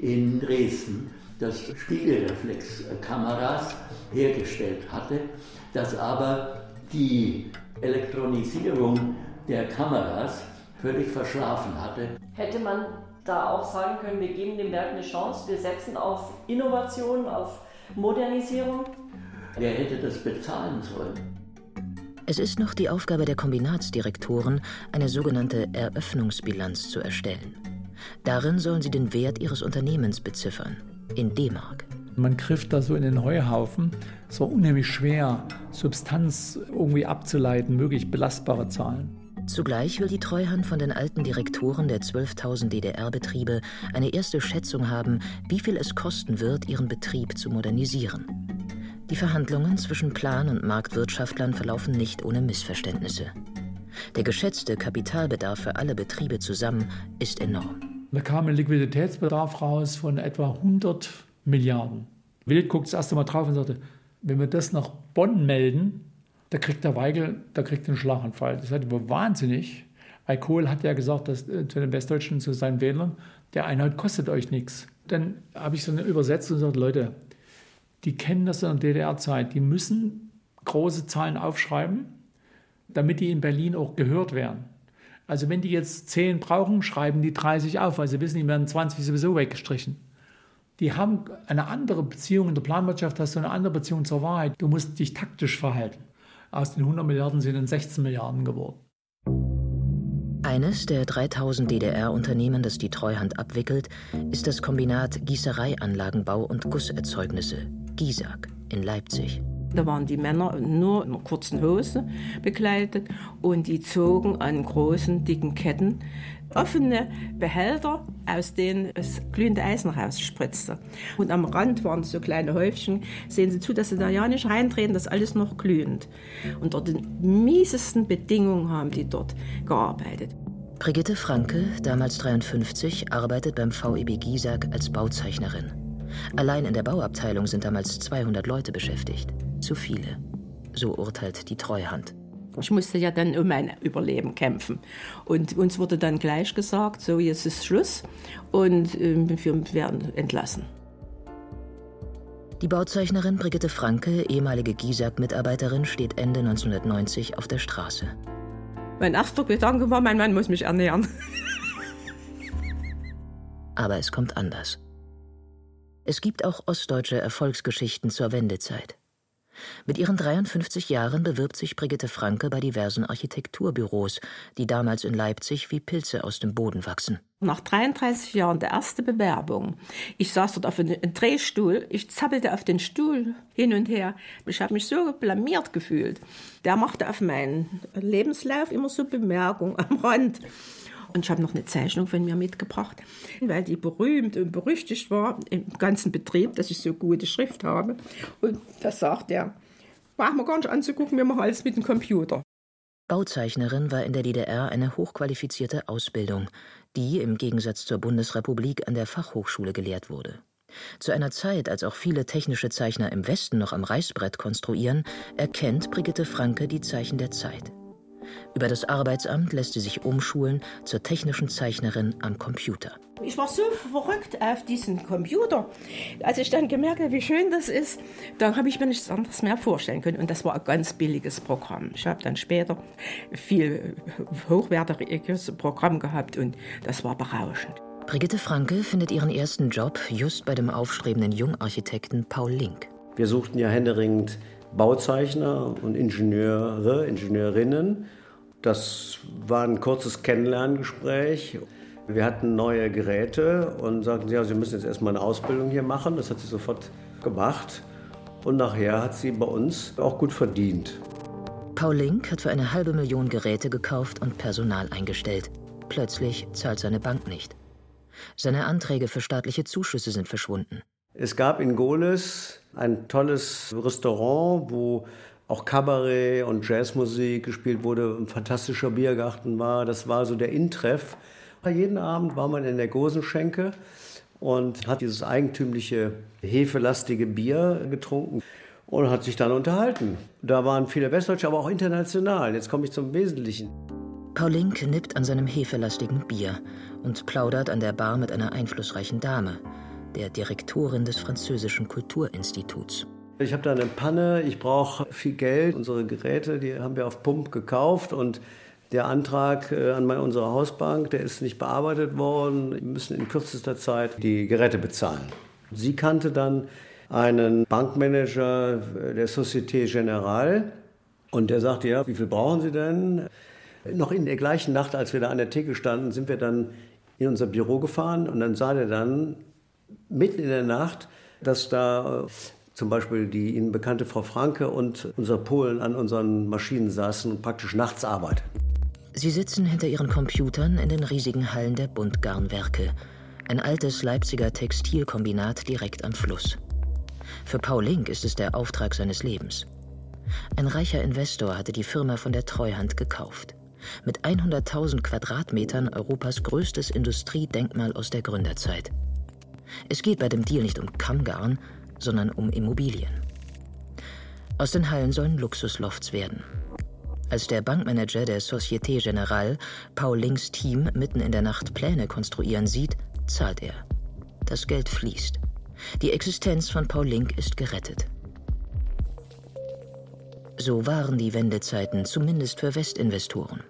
[SPEAKER 26] in Dresden, das Spiegelreflexkameras hergestellt hatte, das aber die Elektronisierung der Kameras völlig verschlafen hatte.
[SPEAKER 27] Hätte man da auch sagen können, wir geben dem Werk eine Chance, wir setzen auf Innovation, auf Modernisierung?
[SPEAKER 26] Wer hätte das bezahlen sollen?
[SPEAKER 7] Es ist noch die Aufgabe der Kombinatsdirektoren, eine sogenannte Eröffnungsbilanz zu erstellen. Darin sollen sie den Wert ihres Unternehmens beziffern, in D-Mark.
[SPEAKER 8] Man griff da so in den Heuhaufen. Es war unheimlich schwer, Substanz irgendwie abzuleiten, möglichst belastbare Zahlen.
[SPEAKER 7] Zugleich will die Treuhand von den alten Direktoren der 12.000 DDR-Betriebe eine erste Schätzung haben, wie viel es kosten wird, ihren Betrieb zu modernisieren. Die Verhandlungen zwischen Plan- und Marktwirtschaftlern verlaufen nicht ohne Missverständnisse. Der geschätzte Kapitalbedarf für alle Betriebe zusammen ist enorm.
[SPEAKER 8] Da kam ein Liquiditätsbedarf raus von etwa 100 Milliarden. Wild guckt das erste Mal drauf und sagte, wenn wir das nach Bonn melden, da kriegt der Weigel, da kriegt einen Schlaganfall. Das ist aber wahnsinnig, weil Kohl hat ja gesagt, dass, äh, zu den Westdeutschen, zu seinen Wählern, der Einheit kostet euch nichts. Dann habe ich so übersetzt und gesagt, Leute, die kennen das in der DDR-Zeit, die müssen große Zahlen aufschreiben, damit die in Berlin auch gehört werden. Also wenn die jetzt 10 brauchen, schreiben die 30 auf, weil sie wissen, die werden 20 sowieso weggestrichen. Die haben eine andere Beziehung, in der Planwirtschaft hast du eine andere Beziehung zur Wahrheit. Du musst dich taktisch verhalten. Aus den 100 Milliarden sind dann 16 Milliarden geworden.
[SPEAKER 7] Eines der 3000 DDR-Unternehmen, das die Treuhand abwickelt, ist das Kombinat Gießereianlagenbau und Gusserzeugnisse, GISAG, in Leipzig.
[SPEAKER 28] Da waren die Männer nur in kurzen Hose bekleidet und die zogen an großen, dicken Ketten offene Behälter, aus denen das glühende Eisen rausspritzte. Und am Rand waren so kleine Häufchen. Sehen Sie zu, dass Sie da ja nicht reindrehen, das alles noch glühend. Unter den miesesten Bedingungen haben die dort gearbeitet.
[SPEAKER 7] Brigitte Franke, damals 53, arbeitet beim VEB Giesag als Bauzeichnerin. Allein in der Bauabteilung sind damals 200 Leute beschäftigt. Zu viele. So urteilt die Treuhand.
[SPEAKER 28] Ich musste ja dann um mein Überleben kämpfen. Und uns wurde dann gleich gesagt, so jetzt ist Schluss und äh, wir werden entlassen.
[SPEAKER 7] Die Bauzeichnerin Brigitte Franke, ehemalige GISAG-Mitarbeiterin, steht Ende 1990 auf der Straße.
[SPEAKER 28] Mein erster Gedanke war, mein Mann muss mich ernähren.
[SPEAKER 7] Aber es kommt anders. Es gibt auch ostdeutsche Erfolgsgeschichten zur Wendezeit. Mit ihren 53 Jahren bewirbt sich Brigitte Franke bei diversen Architekturbüros, die damals in Leipzig wie Pilze aus dem Boden wachsen.
[SPEAKER 28] Nach 33 Jahren der erste Bewerbung. Ich saß dort auf einem Drehstuhl, ich zappelte auf den Stuhl hin und her. Ich habe mich so blamiert gefühlt. Der machte auf meinen Lebenslauf immer so Bemerkungen am Rand. Und ich habe noch eine Zeichnung von mir mitgebracht, weil die berühmt und berüchtigt war im ganzen Betrieb, dass ich so gute Schrift habe. Und da sagt er, brauchen wir gar nicht anzugucken, wir machen alles mit dem Computer.
[SPEAKER 7] Bauzeichnerin war in der DDR eine hochqualifizierte Ausbildung, die im Gegensatz zur Bundesrepublik an der Fachhochschule gelehrt wurde. Zu einer Zeit, als auch viele technische Zeichner im Westen noch am Reißbrett konstruieren, erkennt Brigitte Franke die Zeichen der Zeit. Über das Arbeitsamt lässt sie sich umschulen zur technischen Zeichnerin am Computer.
[SPEAKER 28] Ich war so verrückt auf diesen Computer. Als ich dann gemerkt habe, wie schön das ist, dann habe ich mir nichts anderes mehr vorstellen können. Und das war ein ganz billiges Programm. Ich habe dann später viel hochwertiges Programm gehabt und das war berauschend.
[SPEAKER 7] Brigitte Franke findet ihren ersten Job just bei dem aufstrebenden Jungarchitekten Paul Link.
[SPEAKER 21] Wir suchten ja händeringend Bauzeichner und Ingenieure, Ingenieurinnen. Das war ein kurzes Kennenlerngespräch. Wir hatten neue Geräte und sagten, ja, Sie müssen jetzt erstmal eine Ausbildung hier machen. Das hat sie sofort gemacht. Und nachher hat sie bei uns auch gut verdient.
[SPEAKER 7] Paul Link hat für eine halbe Million Geräte gekauft und Personal eingestellt. Plötzlich zahlt seine Bank nicht. Seine Anträge für staatliche Zuschüsse sind verschwunden.
[SPEAKER 21] Es gab in Goles ein tolles Restaurant, wo auch Kabarett und Jazzmusik gespielt wurde, ein fantastischer Biergarten war. Das war so der Intreff. Jeden Abend war man in der Gosenschenke und hat dieses eigentümliche hefelastige Bier getrunken und hat sich dann unterhalten. Da waren viele Westdeutsche, aber auch international. Jetzt komme ich zum Wesentlichen.
[SPEAKER 7] Paulink nippt an seinem hefelastigen Bier und plaudert an der Bar mit einer einflussreichen Dame der Direktorin des Französischen Kulturinstituts.
[SPEAKER 21] Ich habe da eine Panne, ich brauche viel Geld. Unsere Geräte, die haben wir auf Pump gekauft und der Antrag äh, an unsere Hausbank, der ist nicht bearbeitet worden. Wir müssen in kürzester Zeit die Geräte bezahlen. Sie kannte dann einen Bankmanager der Société Générale und der sagte, ja, wie viel brauchen Sie denn? Noch in der gleichen Nacht, als wir da an der Theke standen, sind wir dann in unser Büro gefahren und dann sah der dann mitten in der Nacht, dass da äh, zum Beispiel die Ihnen bekannte Frau Franke und unser Polen an unseren Maschinen saßen und praktisch nachts arbeiteten.
[SPEAKER 7] Sie sitzen hinter ihren Computern in den riesigen Hallen der Buntgarnwerke, ein altes Leipziger Textilkombinat direkt am Fluss. Für Paul Link ist es der Auftrag seines Lebens. Ein reicher Investor hatte die Firma von der Treuhand gekauft. Mit 100.000 Quadratmetern Europas größtes Industriedenkmal aus der Gründerzeit. Es geht bei dem Deal nicht um Kammgarn, sondern um Immobilien. Aus den Hallen sollen Luxuslofts werden. Als der Bankmanager der Société Générale Paul Links Team mitten in der Nacht Pläne konstruieren sieht, zahlt er. Das Geld fließt. Die Existenz von Paul Link ist gerettet. So waren die Wendezeiten zumindest für Westinvestoren.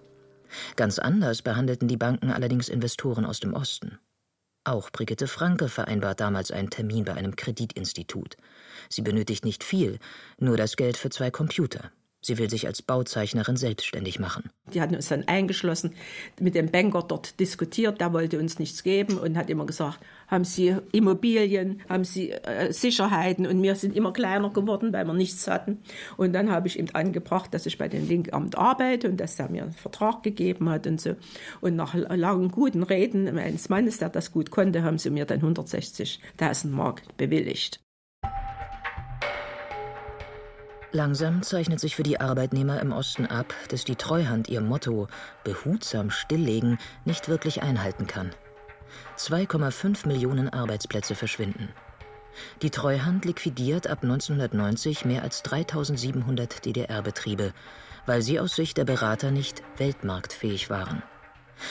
[SPEAKER 7] Ganz anders behandelten die Banken allerdings Investoren aus dem Osten. Auch Brigitte Franke vereinbart damals einen Termin bei einem Kreditinstitut. Sie benötigt nicht viel, nur das Geld für zwei Computer. Sie will sich als Bauzeichnerin selbstständig machen.
[SPEAKER 28] Die hatten uns dann eingeschlossen, mit dem Banker dort diskutiert, der wollte uns nichts geben und hat immer gesagt, haben Sie Immobilien, haben Sie äh, Sicherheiten und wir sind immer kleiner geworden, weil wir nichts hatten. Und dann habe ich ihm angebracht, dass ich bei dem Linkamt arbeite und dass er mir einen Vertrag gegeben hat und so. Und nach langen guten Reden meines Mannes, der das gut konnte, haben sie mir dann 160.000 Mark bewilligt.
[SPEAKER 7] Langsam zeichnet sich für die Arbeitnehmer im Osten ab, dass die Treuhand ihr Motto behutsam stilllegen nicht wirklich einhalten kann. 2,5 Millionen Arbeitsplätze verschwinden. Die Treuhand liquidiert ab 1990 mehr als 3700 DDR-Betriebe, weil sie aus Sicht der Berater nicht weltmarktfähig waren.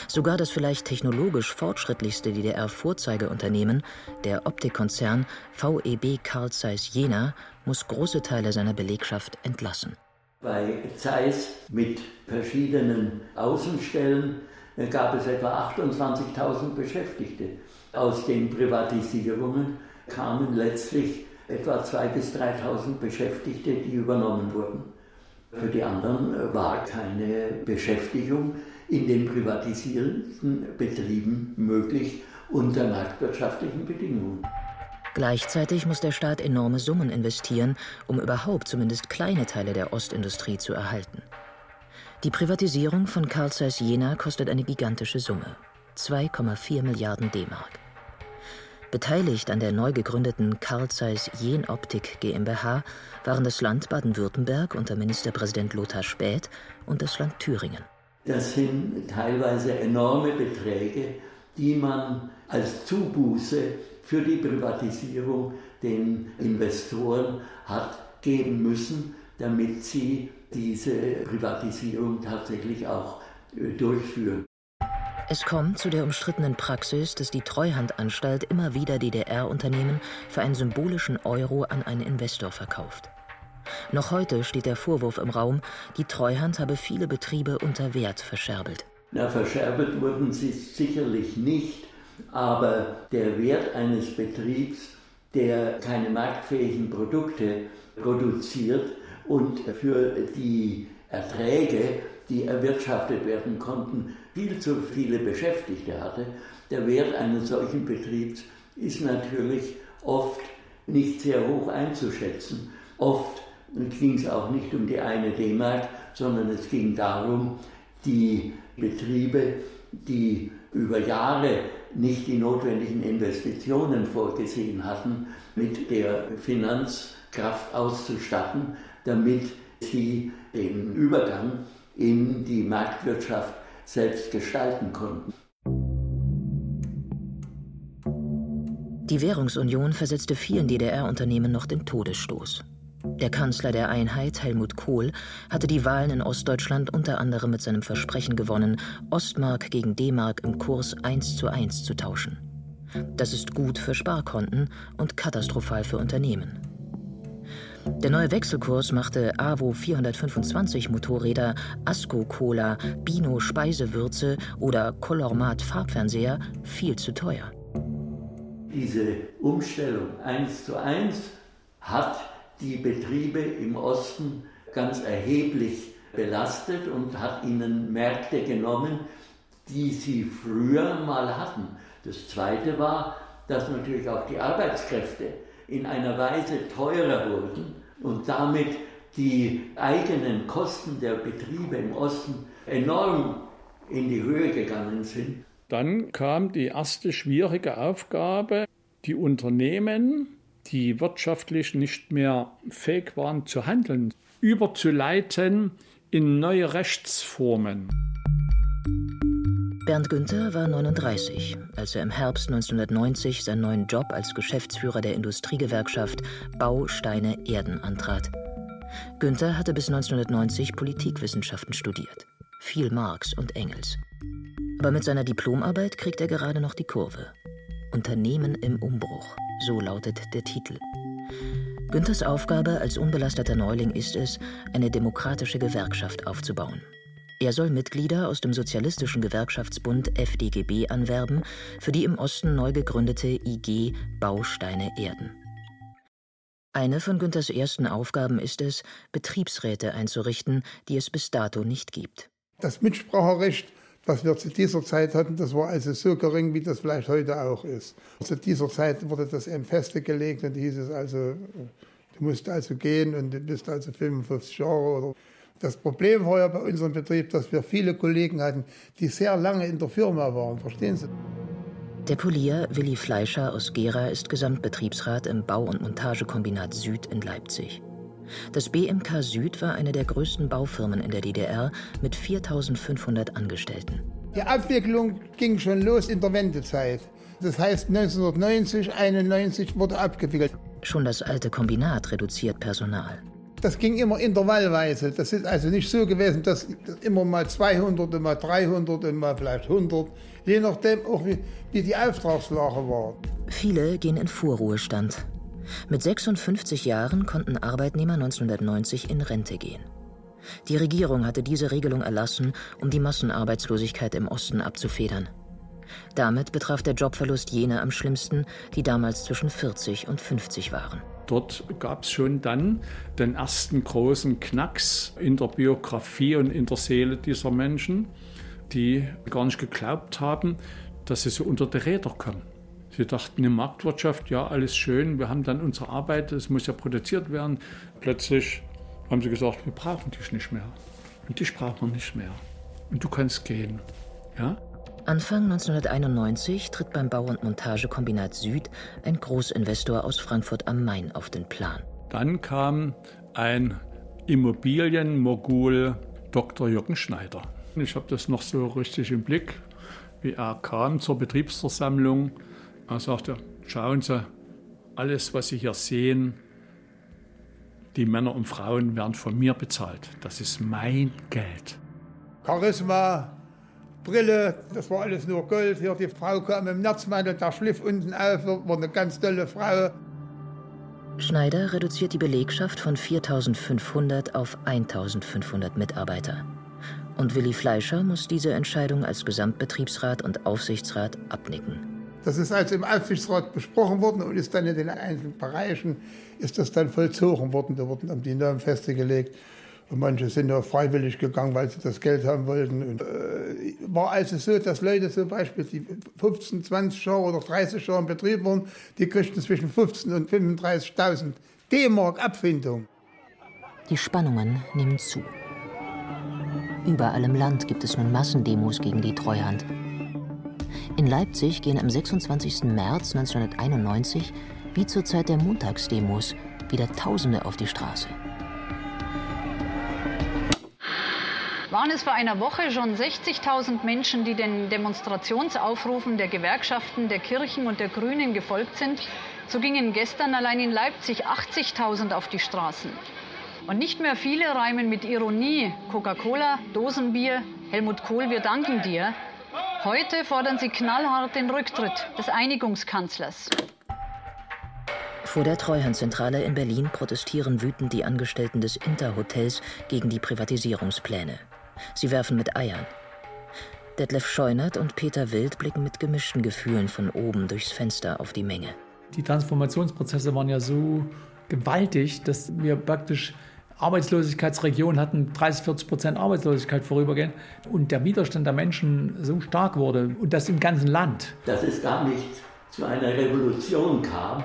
[SPEAKER 7] Sogar das vielleicht technologisch fortschrittlichste DDR-Vorzeigeunternehmen, der Optikkonzern VEB Carl Zeiss Jena, muss große Teile seiner Belegschaft entlassen.
[SPEAKER 26] Bei Zeiss mit verschiedenen Außenstellen gab es etwa 28.000 Beschäftigte. Aus den Privatisierungen kamen letztlich etwa 2.000 bis 3.000 Beschäftigte, die übernommen wurden. Für die anderen äh, war keine Beschäftigung in den privatisierten Betrieben möglich unter marktwirtschaftlichen Bedingungen.
[SPEAKER 7] Gleichzeitig muss der Staat enorme Summen investieren, um überhaupt zumindest kleine Teile der Ostindustrie zu erhalten. Die Privatisierung von Carl Zeiss Jena kostet eine gigantische Summe: 2,4 Milliarden D-Mark. Beteiligt an der neu gegründeten Carl Zeiss Jenoptik GmbH waren das Land Baden-Württemberg unter Ministerpräsident Lothar Späth und das Land Thüringen.
[SPEAKER 26] Das sind teilweise enorme Beträge, die man als Zubuße für die Privatisierung den Investoren hat geben müssen, damit sie diese Privatisierung tatsächlich auch äh, durchführen.
[SPEAKER 7] Es kommt zu der umstrittenen Praxis, dass die Treuhandanstalt immer wieder DDR-Unternehmen für einen symbolischen Euro an einen Investor verkauft. Noch heute steht der Vorwurf im Raum, die Treuhand habe viele Betriebe unter Wert verscherbelt.
[SPEAKER 26] Na, verscherbelt wurden sie sicherlich nicht, aber der Wert eines Betriebs, der keine marktfähigen Produkte produziert und für die Erträge, die erwirtschaftet werden konnten, viel zu viele Beschäftigte hatte, der Wert eines solchen Betriebs ist natürlich oft nicht sehr hoch einzuschätzen. Oft ging es auch nicht um die eine D-Mark, sondern es ging darum, die Betriebe, die über Jahre nicht die notwendigen Investitionen vorgesehen hatten, mit der Finanzkraft auszustatten, damit sie den Übergang in die Marktwirtschaft selbst gestalten konnten.
[SPEAKER 7] Die Währungsunion versetzte vielen DDR-Unternehmen noch den Todesstoß. Der Kanzler der Einheit, Helmut Kohl, hatte die Wahlen in Ostdeutschland unter anderem mit seinem Versprechen gewonnen, Ostmark gegen D-Mark im Kurs 1 zu 1 zu tauschen. Das ist gut für Sparkonten und katastrophal für Unternehmen. Der neue Wechselkurs machte AWO 425 Motorräder, Asco Cola, Bino Speisewürze oder Colormat Farbfernseher viel zu teuer.
[SPEAKER 26] Diese Umstellung 1 zu 1 hat die Betriebe im Osten ganz erheblich belastet und hat ihnen Märkte genommen, die sie früher mal hatten. Das Zweite war, dass natürlich auch die Arbeitskräfte in einer Weise teurer wurden und damit die eigenen Kosten der Betriebe im Osten enorm in die Höhe gegangen sind.
[SPEAKER 8] Dann kam die erste schwierige Aufgabe, die Unternehmen die wirtschaftlich nicht mehr fähig waren zu handeln, überzuleiten in neue Rechtsformen.
[SPEAKER 7] Bernd Günther war 39, als er im Herbst 1990 seinen neuen Job als Geschäftsführer der Industriegewerkschaft Bausteine Erden antrat. Günther hatte bis 1990 Politikwissenschaften studiert, viel Marx und Engels. Aber mit seiner Diplomarbeit kriegt er gerade noch die Kurve. Unternehmen im Umbruch. So lautet der Titel. Günthers Aufgabe als unbelasteter Neuling ist es, eine demokratische Gewerkschaft aufzubauen. Er soll Mitglieder aus dem Sozialistischen Gewerkschaftsbund FDGB anwerben für die im Osten neu gegründete IG Bausteine Erden. Eine von Günthers ersten Aufgaben ist es, Betriebsräte einzurichten, die es bis dato nicht gibt.
[SPEAKER 29] Das Mitspracherecht was wir zu dieser Zeit hatten, das war also so gering, wie das vielleicht heute auch ist. Zu dieser Zeit wurde das eben festgelegt und hieß es also, du musst also gehen und du bist also 55 Jahre oder. Das Problem war ja bei unserem Betrieb, dass wir viele Kollegen hatten, die sehr lange in der Firma waren, verstehen Sie?
[SPEAKER 7] Der Polier Willi Fleischer aus Gera ist Gesamtbetriebsrat im Bau- und Montagekombinat Süd in Leipzig. Das BMK Süd war eine der größten Baufirmen in der DDR mit 4500 Angestellten.
[SPEAKER 29] Die Abwicklung ging schon los in der Wendezeit. Das heißt 1990, 91 wurde abgewickelt.
[SPEAKER 7] Schon das alte Kombinat reduziert Personal.
[SPEAKER 29] Das ging immer intervallweise. Das ist also nicht so gewesen, dass immer mal 200, immer 300, immer vielleicht 100, je nachdem auch wie, wie die Auftragslage war.
[SPEAKER 7] Viele gehen in Vorruhestand. Mit 56 Jahren konnten Arbeitnehmer 1990 in Rente gehen. Die Regierung hatte diese Regelung erlassen, um die Massenarbeitslosigkeit im Osten abzufedern. Damit betraf der Jobverlust jene am schlimmsten, die damals zwischen 40 und 50 waren.
[SPEAKER 8] Dort gab es schon dann den ersten großen Knacks in der Biografie und in der Seele dieser Menschen, die gar nicht geglaubt haben, dass sie so unter die Räder kommen. Sie dachten, eine Marktwirtschaft, ja, alles schön, wir haben dann unsere Arbeit, es muss ja produziert werden. Plötzlich haben sie gesagt, wir brauchen dich nicht mehr. Und dich brauchen wir nicht mehr. Und du kannst gehen. Ja?
[SPEAKER 7] Anfang 1991 tritt beim Bau- und Montagekombinat Süd ein Großinvestor aus Frankfurt am Main auf den Plan.
[SPEAKER 8] Dann kam ein Immobilienmogul Dr. Jürgen Schneider. Ich habe das noch so richtig im Blick, wie er kam zur Betriebsversammlung. Er sagte, schauen Sie, alles, was Sie hier sehen, die Männer und Frauen werden von mir bezahlt. Das ist mein Geld.
[SPEAKER 29] Charisma, Brille, das war alles nur Gold. Hier die Frau kam im Netzmantel, der schliff unten auf, war eine ganz tolle Frau.
[SPEAKER 7] Schneider reduziert die Belegschaft von 4500 auf 1500 Mitarbeiter. Und Willi Fleischer muss diese Entscheidung als Gesamtbetriebsrat und Aufsichtsrat abnicken.
[SPEAKER 29] Das ist also im Aufsichtsrat besprochen worden und ist dann in den einzelnen Bereichen ist das dann vollzogen worden. Da wurden die Normen festgelegt. Und manche sind auch freiwillig gegangen, weil sie das Geld haben wollten. Und, äh, war also so, dass Leute zum Beispiel, die 15, 20 Jahre oder 30 Jahre im Betrieb waren, die kriegten zwischen 15 und 35.000 D-Mark Abfindung.
[SPEAKER 7] Die Spannungen nehmen zu. Überall im Land gibt es nun Massendemos gegen die Treuhand. In Leipzig gehen am 26. März 1991, wie zur Zeit der Montagsdemos, wieder Tausende auf die Straße.
[SPEAKER 30] waren es vor einer Woche schon 60.000 Menschen, die den Demonstrationsaufrufen der Gewerkschaften, der Kirchen und der Grünen gefolgt sind, so gingen gestern allein in Leipzig 80.000 auf die Straßen. Und nicht mehr viele reimen mit Ironie Coca-Cola, Dosenbier, Helmut Kohl, wir danken dir. Heute fordern sie knallhart den Rücktritt des Einigungskanzlers.
[SPEAKER 7] Vor der Treuhandzentrale in Berlin protestieren wütend die Angestellten des Interhotels gegen die Privatisierungspläne. Sie werfen mit Eiern. Detlef Scheunert und Peter Wild blicken mit gemischten Gefühlen von oben durchs Fenster auf die Menge.
[SPEAKER 8] Die Transformationsprozesse waren ja so gewaltig, dass wir praktisch Arbeitslosigkeitsregionen hatten, 30, 40 Prozent Arbeitslosigkeit vorübergehend und der Widerstand der Menschen so stark wurde und das im ganzen Land.
[SPEAKER 26] Dass es gar nicht zu einer Revolution kam,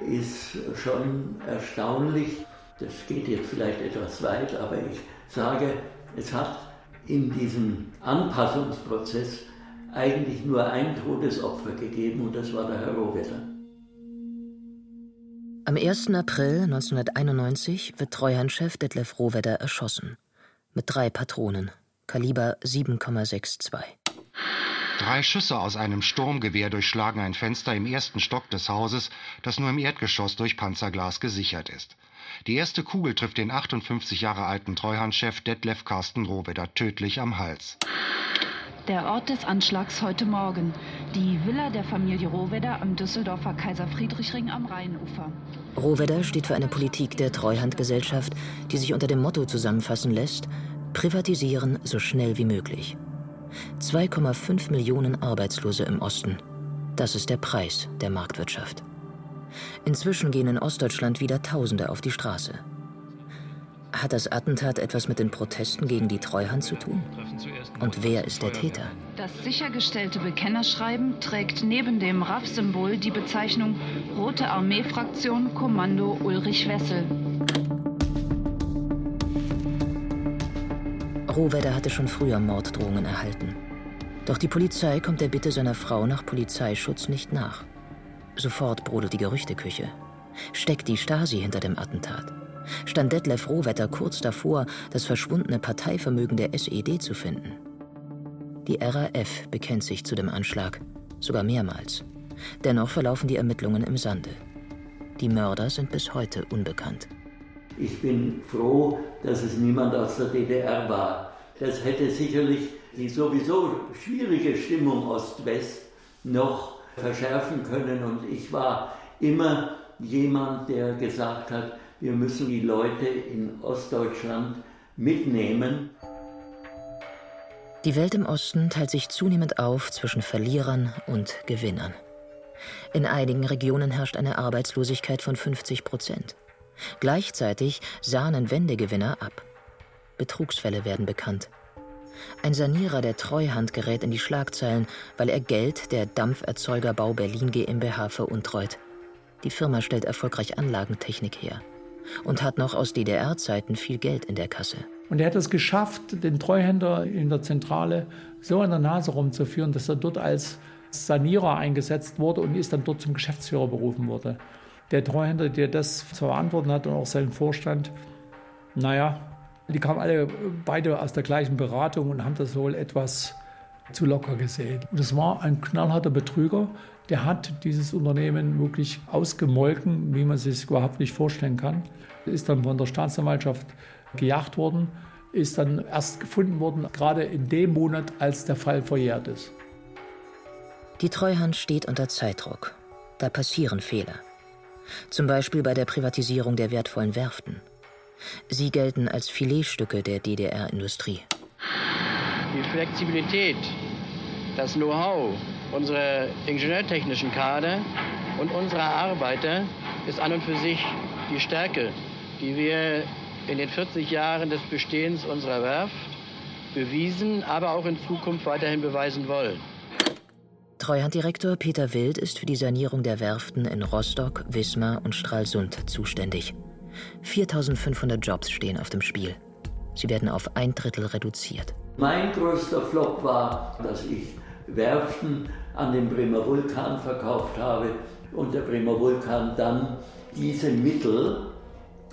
[SPEAKER 26] ist schon erstaunlich. Das geht jetzt vielleicht etwas weit, aber ich sage, es hat in diesem Anpassungsprozess eigentlich nur ein Todesopfer gegeben und das war der Herr Rohwetter.
[SPEAKER 7] Am 1. April 1991 wird Treuhandchef Detlef Rohwedder erschossen. Mit drei Patronen, Kaliber 7,62.
[SPEAKER 31] Drei Schüsse aus einem Sturmgewehr durchschlagen ein Fenster im ersten Stock des Hauses, das nur im Erdgeschoss durch Panzerglas gesichert ist. Die erste Kugel trifft den 58 Jahre alten Treuhandchef Detlef Carsten Rohwedder tödlich am Hals.
[SPEAKER 32] Der Ort des Anschlags heute Morgen. Die Villa der Familie Rohwedder am Düsseldorfer Kaiser Friedrichring am Rheinufer.
[SPEAKER 7] Rohwedder steht für eine Politik der Treuhandgesellschaft, die sich unter dem Motto zusammenfassen lässt: Privatisieren so schnell wie möglich. 2,5 Millionen Arbeitslose im Osten. Das ist der Preis der Marktwirtschaft. Inzwischen gehen in Ostdeutschland wieder Tausende auf die Straße. Hat das Attentat etwas mit den Protesten gegen die Treuhand zu tun? Und wer ist der Täter?
[SPEAKER 32] Das sichergestellte Bekennerschreiben trägt neben dem RAF-Symbol die Bezeichnung Rote Armee-Fraktion Kommando Ulrich Wessel.
[SPEAKER 7] Rohwedder hatte schon früher Morddrohungen erhalten. Doch die Polizei kommt der Bitte seiner Frau nach Polizeischutz nicht nach. Sofort brodelt die Gerüchteküche. Steckt die Stasi hinter dem Attentat? Stand Detlef Rohwetter kurz davor, das verschwundene Parteivermögen der SED zu finden? Die RAF bekennt sich zu dem Anschlag, sogar mehrmals. Dennoch verlaufen die Ermittlungen im Sande. Die Mörder sind bis heute unbekannt.
[SPEAKER 26] Ich bin froh, dass es niemand aus der DDR war. Das hätte sicherlich die sowieso schwierige Stimmung Ost-West noch verschärfen können. Und ich war immer jemand, der gesagt hat, wir müssen die Leute in Ostdeutschland mitnehmen.
[SPEAKER 7] Die Welt im Osten teilt sich zunehmend auf zwischen Verlierern und Gewinnern. In einigen Regionen herrscht eine Arbeitslosigkeit von 50 Prozent. Gleichzeitig sahnen Wendegewinner ab. Betrugsfälle werden bekannt. Ein Sanierer der Treuhand gerät in die Schlagzeilen, weil er Geld der Dampferzeugerbau Berlin GmbH veruntreut. Die Firma stellt erfolgreich Anlagentechnik her und hat noch aus DDR-Zeiten viel Geld in der Kasse.
[SPEAKER 8] Und er hat es geschafft, den Treuhänder in der Zentrale so an der Nase rumzuführen, dass er dort als Sanierer eingesetzt wurde und ist dann dort zum Geschäftsführer berufen wurde. Der Treuhänder, der das zu verantworten hat und auch sein Vorstand, naja, die kamen alle beide aus der gleichen Beratung und haben das wohl etwas zu locker gesehen. Und es war ein knallharter Betrüger, der hat dieses Unternehmen wirklich ausgemolken, wie man sich überhaupt nicht vorstellen kann. Ist dann von der Staatsanwaltschaft gejagt worden, ist dann erst gefunden worden, gerade in dem Monat, als der Fall verjährt ist.
[SPEAKER 7] Die Treuhand steht unter Zeitdruck. Da passieren Fehler. Zum Beispiel bei der Privatisierung der wertvollen Werften. Sie gelten als Filetstücke der DDR-Industrie.
[SPEAKER 33] Die Flexibilität, das Know-how unserer ingenieurtechnischen Kader und unserer Arbeiter ist an und für sich die Stärke, die wir in den 40 Jahren des Bestehens unserer Werft bewiesen, aber auch in Zukunft weiterhin beweisen wollen.
[SPEAKER 7] Treuhanddirektor Peter Wild ist für die Sanierung der Werften in Rostock, Wismar und Stralsund zuständig. 4500 Jobs stehen auf dem Spiel. Sie werden auf ein Drittel reduziert.
[SPEAKER 26] Mein größter Flop war, dass ich Werften an den Bremer Vulkan verkauft habe und der Bremer Vulkan dann diese Mittel,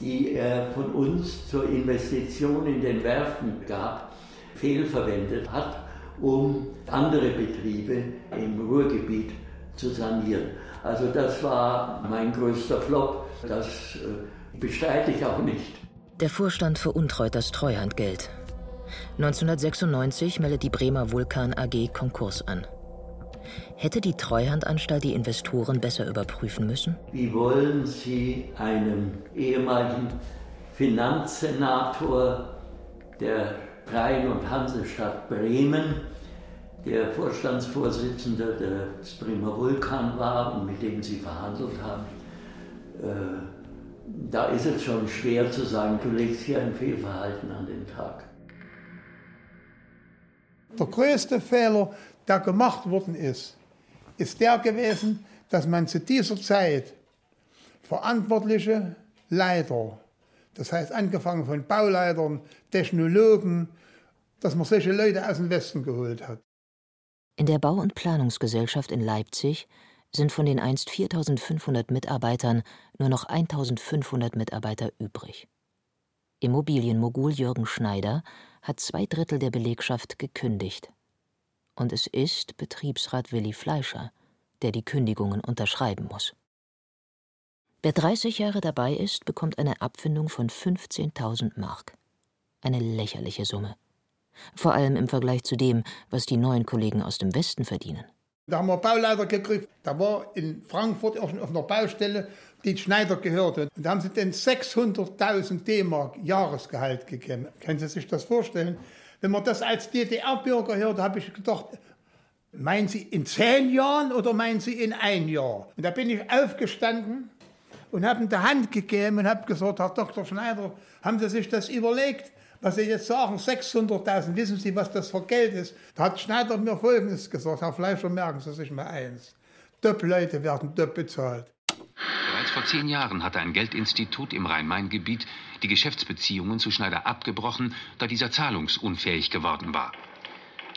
[SPEAKER 26] die er von uns zur Investition in den Werften gab, fehlverwendet hat, um andere Betriebe im Ruhrgebiet zu sanieren. Also das war mein größter Flop. Das äh, bestreite ich auch nicht.
[SPEAKER 7] Der Vorstand veruntreut das Treuhandgeld. 1996 meldet die Bremer Vulkan AG Konkurs an. Hätte die Treuhandanstalt die Investoren besser überprüfen müssen?
[SPEAKER 26] Wie wollen Sie einem ehemaligen Finanzsenator der Rhein- und Hansestadt Bremen, der Vorstandsvorsitzender des Bremer Vulkan war und mit dem Sie verhandelt haben, äh, da ist es schon schwer zu sagen, du legst hier ein Fehlverhalten an den Tag.
[SPEAKER 29] Der größte Fehler, der gemacht worden ist, ist der gewesen, dass man zu dieser Zeit verantwortliche Leiter, das heißt angefangen von Bauleitern, Technologen, dass man solche Leute aus dem Westen geholt hat.
[SPEAKER 7] In der Bau- und Planungsgesellschaft in Leipzig sind von den einst 4500 Mitarbeitern nur noch 1500 Mitarbeiter übrig. Immobilienmogul Jürgen Schneider hat zwei Drittel der Belegschaft gekündigt. Und es ist Betriebsrat Willi Fleischer, der die Kündigungen unterschreiben muss. Wer 30 Jahre dabei ist, bekommt eine Abfindung von 15.000 Mark. Eine lächerliche Summe. Vor allem im Vergleich zu dem, was die neuen Kollegen aus dem Westen verdienen.
[SPEAKER 29] Da haben wir Bauleiter gekriegt. Da war in Frankfurt auf einer Baustelle, die Schneider gehörte. Und da haben sie den 600.000 D-Mark Jahresgehalt gegeben. Können Sie sich das vorstellen? Wenn man das als DDR-Bürger hört, habe ich gedacht, meinen Sie in zehn Jahren oder meinen Sie in ein Jahr? Und da bin ich aufgestanden und habe ihm die Hand gegeben und habe gesagt, Herr Dr. Schneider, haben Sie sich das überlegt? Was Sie jetzt sagen, 600.000, wissen Sie, was das für Geld ist? Da hat Schneider mir Folgendes gesagt, Herr Fleischer, merken Sie sich mal eins. Doppelleute werden doppelt bezahlt.
[SPEAKER 34] Bereits vor zehn Jahren hatte ein Geldinstitut im Rhein-Main-Gebiet die Geschäftsbeziehungen zu Schneider abgebrochen, da dieser zahlungsunfähig geworden war.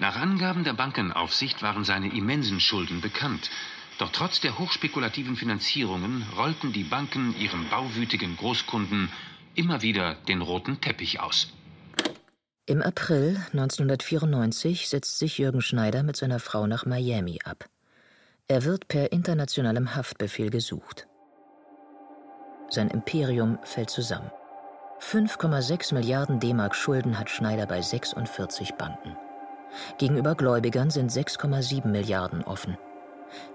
[SPEAKER 34] Nach Angaben der Bankenaufsicht waren seine immensen Schulden bekannt. Doch trotz der hochspekulativen Finanzierungen rollten die Banken ihren bauwütigen Großkunden immer wieder den roten Teppich aus.
[SPEAKER 7] Im April 1994 setzt sich Jürgen Schneider mit seiner Frau nach Miami ab. Er wird per internationalem Haftbefehl gesucht. Sein Imperium fällt zusammen. 5,6 Milliarden D-Mark Schulden hat Schneider bei 46 Banken. Gegenüber Gläubigern sind 6,7 Milliarden offen.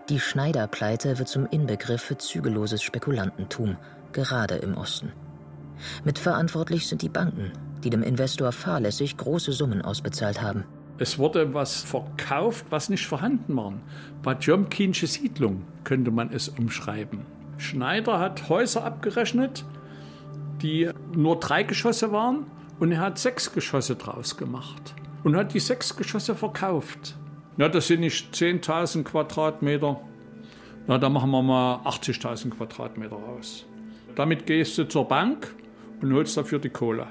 [SPEAKER 7] Die Schneider-Pleite wird zum Inbegriff für zügelloses Spekulantentum, gerade im Osten. Mitverantwortlich sind die Banken, die dem Investor fahrlässig große Summen ausbezahlt haben.
[SPEAKER 35] Es wurde was verkauft, was nicht vorhanden war. Badjomkinsche Siedlung könnte man es umschreiben. Schneider hat Häuser abgerechnet, die nur drei Geschosse waren und er hat sechs Geschosse draus gemacht und hat die sechs Geschosse verkauft. Na, das sind nicht 10.000 Quadratmeter. Na, da machen wir mal 80.000 Quadratmeter raus. Damit gehst du zur Bank und holst dafür die Kohle.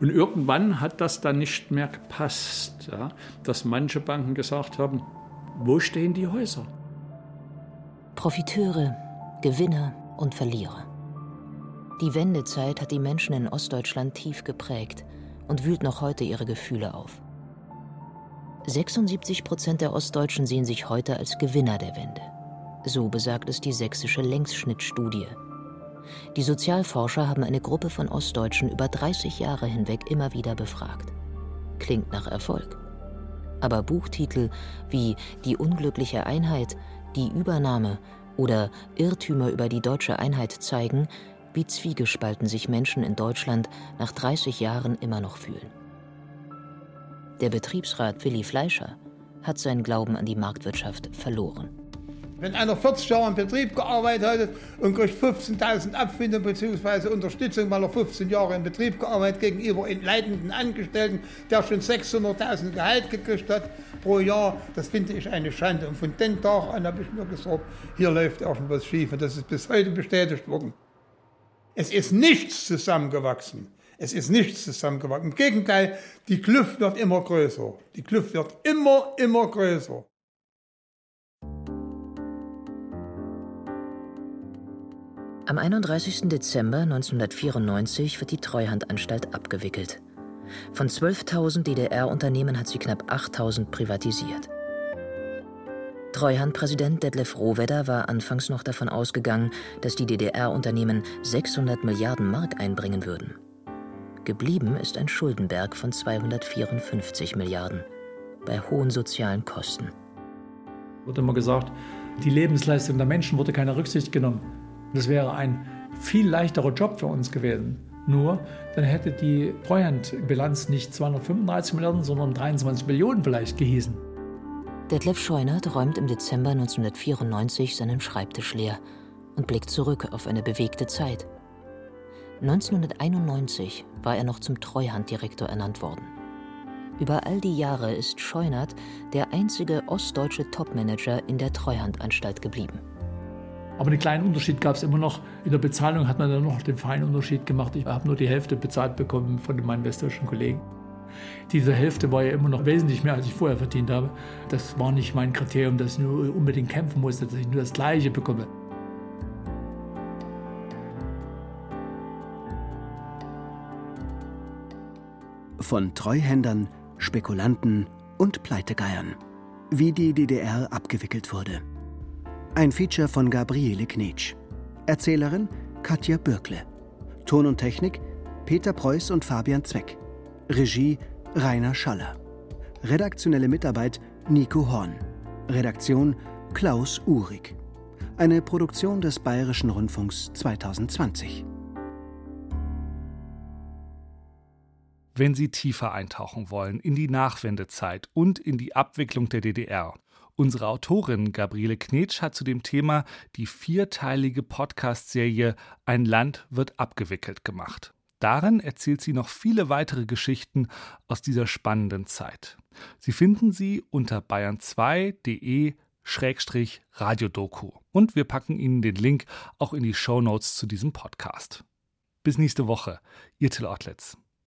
[SPEAKER 35] Und irgendwann hat das dann nicht mehr gepasst, ja, dass manche Banken gesagt haben, wo stehen die Häuser?
[SPEAKER 7] Profiteure, Gewinner und Verlierer. Die Wendezeit hat die Menschen in Ostdeutschland tief geprägt und wühlt noch heute ihre Gefühle auf. 76 Prozent der Ostdeutschen sehen sich heute als Gewinner der Wende. So besagt es die sächsische Längsschnittstudie. Die Sozialforscher haben eine Gruppe von Ostdeutschen über 30 Jahre hinweg immer wieder befragt. Klingt nach Erfolg. Aber Buchtitel wie Die unglückliche Einheit, Die Übernahme oder Irrtümer über die deutsche Einheit zeigen, wie zwiegespalten sich Menschen in Deutschland nach 30 Jahren immer noch fühlen. Der Betriebsrat Willi Fleischer hat seinen Glauben an die Marktwirtschaft verloren.
[SPEAKER 29] Wenn einer 40 Jahre im Betrieb gearbeitet hat und kriegt 15.000 Abfindung bzw. Unterstützung, weil er 15 Jahre im Betrieb gearbeitet gegenüber entleitenden Angestellten, der schon 600.000 Gehalt gekriegt hat pro Jahr, das finde ich eine Schande. Und von dem Tag an habe ich mir gesagt, hier läuft irgendwas schief und das ist bis heute bestätigt worden. Es ist nichts zusammengewachsen. Es ist nichts zusammengewachsen. Im Gegenteil, die Kluft wird immer größer. Die Kluft wird immer, immer größer.
[SPEAKER 7] Am 31. Dezember 1994 wird die Treuhandanstalt abgewickelt. Von 12.000 DDR-Unternehmen hat sie knapp 8.000 privatisiert. Treuhandpräsident Detlef Rohwedder war anfangs noch davon ausgegangen, dass die DDR-Unternehmen 600 Milliarden Mark einbringen würden. Geblieben ist ein Schuldenberg von 254 Milliarden bei hohen sozialen Kosten.
[SPEAKER 35] Wurde immer gesagt, die Lebensleistung der Menschen wurde keine Rücksicht genommen. Das wäre ein viel leichterer Job für uns gewesen. Nur, dann hätte die Treuhandbilanz nicht 235 Milliarden, sondern 23 Millionen vielleicht gehießen.
[SPEAKER 7] Detlef Scheunert räumt im Dezember 1994 seinen Schreibtisch leer und blickt zurück auf eine bewegte Zeit. 1991 war er noch zum Treuhanddirektor ernannt worden. Über all die Jahre ist Scheunert der einzige ostdeutsche Topmanager in der Treuhandanstalt geblieben.
[SPEAKER 35] Aber einen kleinen Unterschied gab es immer noch. In der Bezahlung hat man dann noch den feinen Unterschied gemacht. Ich habe nur die Hälfte bezahlt bekommen von meinen westdeutschen Kollegen. Diese Hälfte war ja immer noch wesentlich mehr, als ich vorher verdient habe. Das war nicht mein Kriterium, dass ich nur unbedingt kämpfen musste, dass ich nur das Gleiche bekomme.
[SPEAKER 36] Von Treuhändern, Spekulanten und Pleitegeiern. Wie die DDR abgewickelt wurde. Ein Feature von Gabriele Knetsch. Erzählerin Katja Bürkle. Ton und Technik Peter Preuß und Fabian Zweck. Regie Rainer Schaller. Redaktionelle Mitarbeit Nico Horn. Redaktion Klaus Uhrig. Eine Produktion des Bayerischen Rundfunks 2020.
[SPEAKER 2] Wenn Sie tiefer eintauchen wollen in die Nachwendezeit und in die Abwicklung der DDR, Unsere Autorin Gabriele Knetsch hat zu dem Thema die vierteilige Podcast-Serie Ein Land wird abgewickelt gemacht. Darin erzählt sie noch viele weitere Geschichten aus dieser spannenden Zeit. Sie finden sie unter bayern2.de Radiodoku. Und wir packen Ihnen den Link auch in die Show Notes zu diesem Podcast. Bis nächste Woche, Ihr Till Ortlitz.